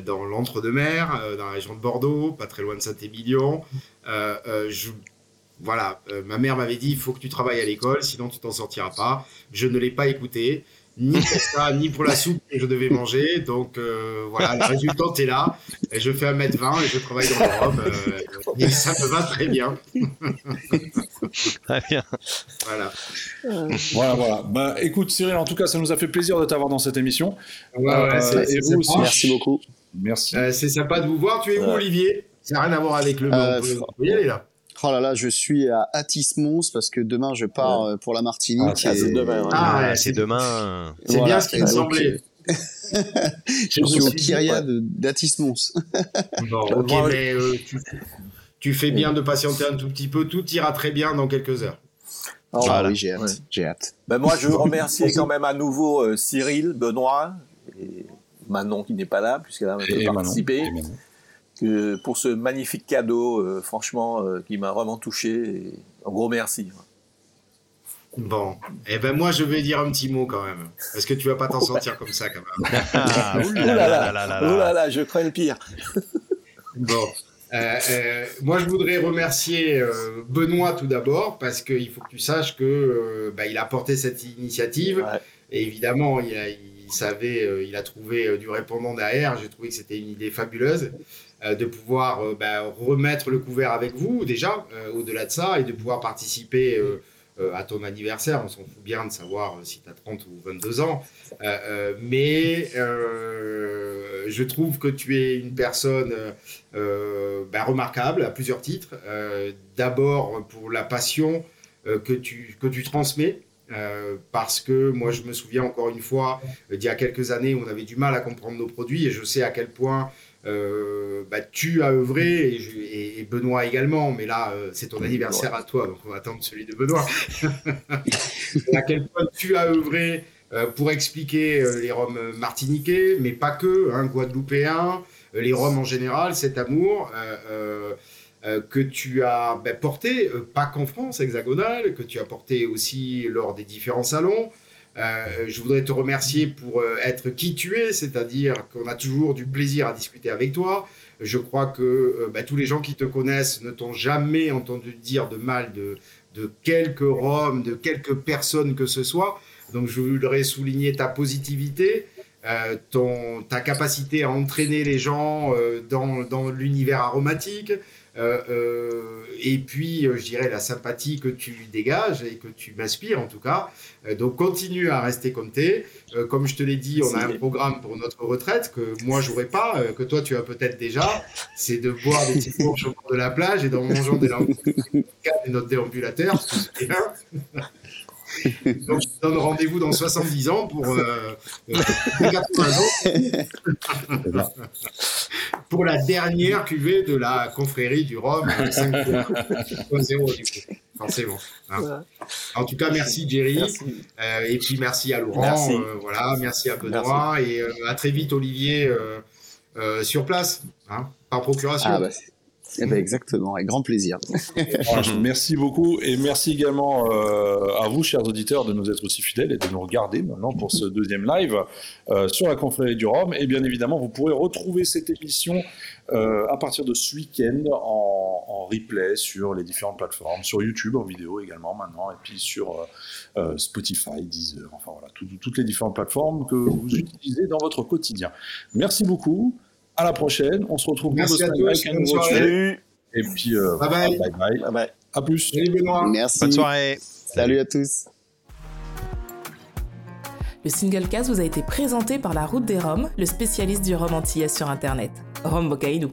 dans l'entre-deux-mer, dans la région de Bordeaux, pas très loin de Saint-Émilion. voilà, ma mère m'avait dit il faut que tu travailles à l'école, sinon tu t'en sortiras pas. Je ne l'ai pas écouté ni pour ça, ni pour la soupe que je devais manger. Donc euh, voilà, le résultat est là. Et je fais 1m20 et je travaille dans l'Europe. Euh, et ça me va très bien. très bien. Voilà. Voilà, voilà. Bah, écoute, Cyril, en tout cas, ça nous a fait plaisir de t'avoir dans cette émission. Ouais, euh, et vous aussi. Merci beaucoup. Merci. c'est sympa de vous voir. Tu es où, Olivier? Ça n'a rien à voir avec le. on peut y aller là. Oh là là, je suis à Atis-Mons parce que demain je pars euh, pour la Martinique. Ah, c'est demain. Ah, c'est demain. C'est bien ce qui me semblait. Euh, je suis au Kyria d'Atis-Mons. bon, ok, mais euh, tu, fais bien de patienter un tout petit peu. Tout ira très bien dans quelques heures. Oh, oui, j'ai hâte. J'ai hâte. Ben moi, je veux remercier quand même à nouveau Cyril, Benoît et Manon qui n'est pas là puisqu'elle a participé pour ce magnifique cadeau, euh, franchement, euh, qui m'a vraiment touché. un gros merci. Bon, et eh ben moi je vais dire un petit mot quand même, parce que tu vas pas t'en sortir comme ça quand même. Ah, là là, je crains le pire. bon, euh, moi je voudrais remercier Benoît tout d'abord, parce qu'il faut que tu saches que bah, il a porté cette initiative, et évidemment il, il savait, il a trouvé du répondant derrière. J'ai trouvé que c'était une idée fabuleuse. Euh, de pouvoir euh, bah, remettre le couvert avec vous déjà, euh, au-delà de ça, et de pouvoir participer à ton anniversaire. On s'en fout bien de savoir si tu as 30 ou 22 ans. mais je trouve que tu es une personne bah, remarquable à plusieurs titres. D'abord pour la passion que, tu, que tu transmets. parce que moi, je me souviens encore une fois, d'il y a quelques années, on avait du mal à comprendre nos produits et je sais à quel point euh, bah, tu as œuvré, et, Benoît également, mais là, euh, c'est ton anniversaire à toi, donc on va attendre celui de Benoît. à quel point tu as œuvré euh, pour expliquer les Roms martiniquais, mais pas que, hein, guadeloupéens, les Roms en général, cet amour. que tu as bah, porté, pas qu'en France hexagonale, que tu as porté aussi lors des différents salons, euh, je voudrais te remercier pour euh, être qui tu es, c'est-à-dire qu'on a toujours du plaisir à discuter avec toi. Je crois que euh, bah, tous les gens qui te connaissent ne t'ont jamais entendu dire de mal de, de quelque Rome, de quelque personne que ce soit. Donc je voudrais souligner ta positivité, ton, ta capacité à entraîner les gens dans, dans l'univers aromatique, et puis, euh, je dirais, la sympathie que tu dégages et que tu m'inspires en tout cas. donc, continue à rester comme t'es. comme je te l'ai dit, on a un programme pour notre retraite que moi, j'aurais pas, que toi, tu as peut-être déjà. C'est de boire des petites fourches au bord de la plage et d'en mangeant des, des notre déambulateur. Donc, je donne rendez-vous dans 70 ans pour euh, 80 ans. pour la dernière cuvée de la confrérie du Rhum 5.0 forcément. Hein. En tout cas, merci Jerry. Euh, et puis merci à Laurent. Merci. Euh, voilà, merci à Benoît. Et euh, à très vite Olivier sur place, hein, par procuration. Ah, bah, eh ben exactement, avec grand plaisir. merci beaucoup et merci également euh, à vous, chers auditeurs, de nous être aussi fidèles et de nous regarder maintenant pour ce deuxième live euh, sur la confrérie du Rhum. Et bien évidemment, vous pourrez retrouver cette émission euh, à partir de ce week-end en, en, replay sur les différentes plateformes, sur YouTube en vidéo également maintenant, et puis sur Spotify, Deezer, enfin voilà, toutes les différentes plateformes que vous utilisez dans votre quotidien. Merci beaucoup. À la prochaine. On se retrouve Merci à tous. Bonne soirée. Et puis, euh, bye, bye. Bye, bye. bye, bye. À plus. Salut Merci. Bonne soirée. Salut à tous. Le single cast vous a été présenté par la Route des Roms, le spécialiste du rhum antillais sur Internet. Rome Bocaïdou.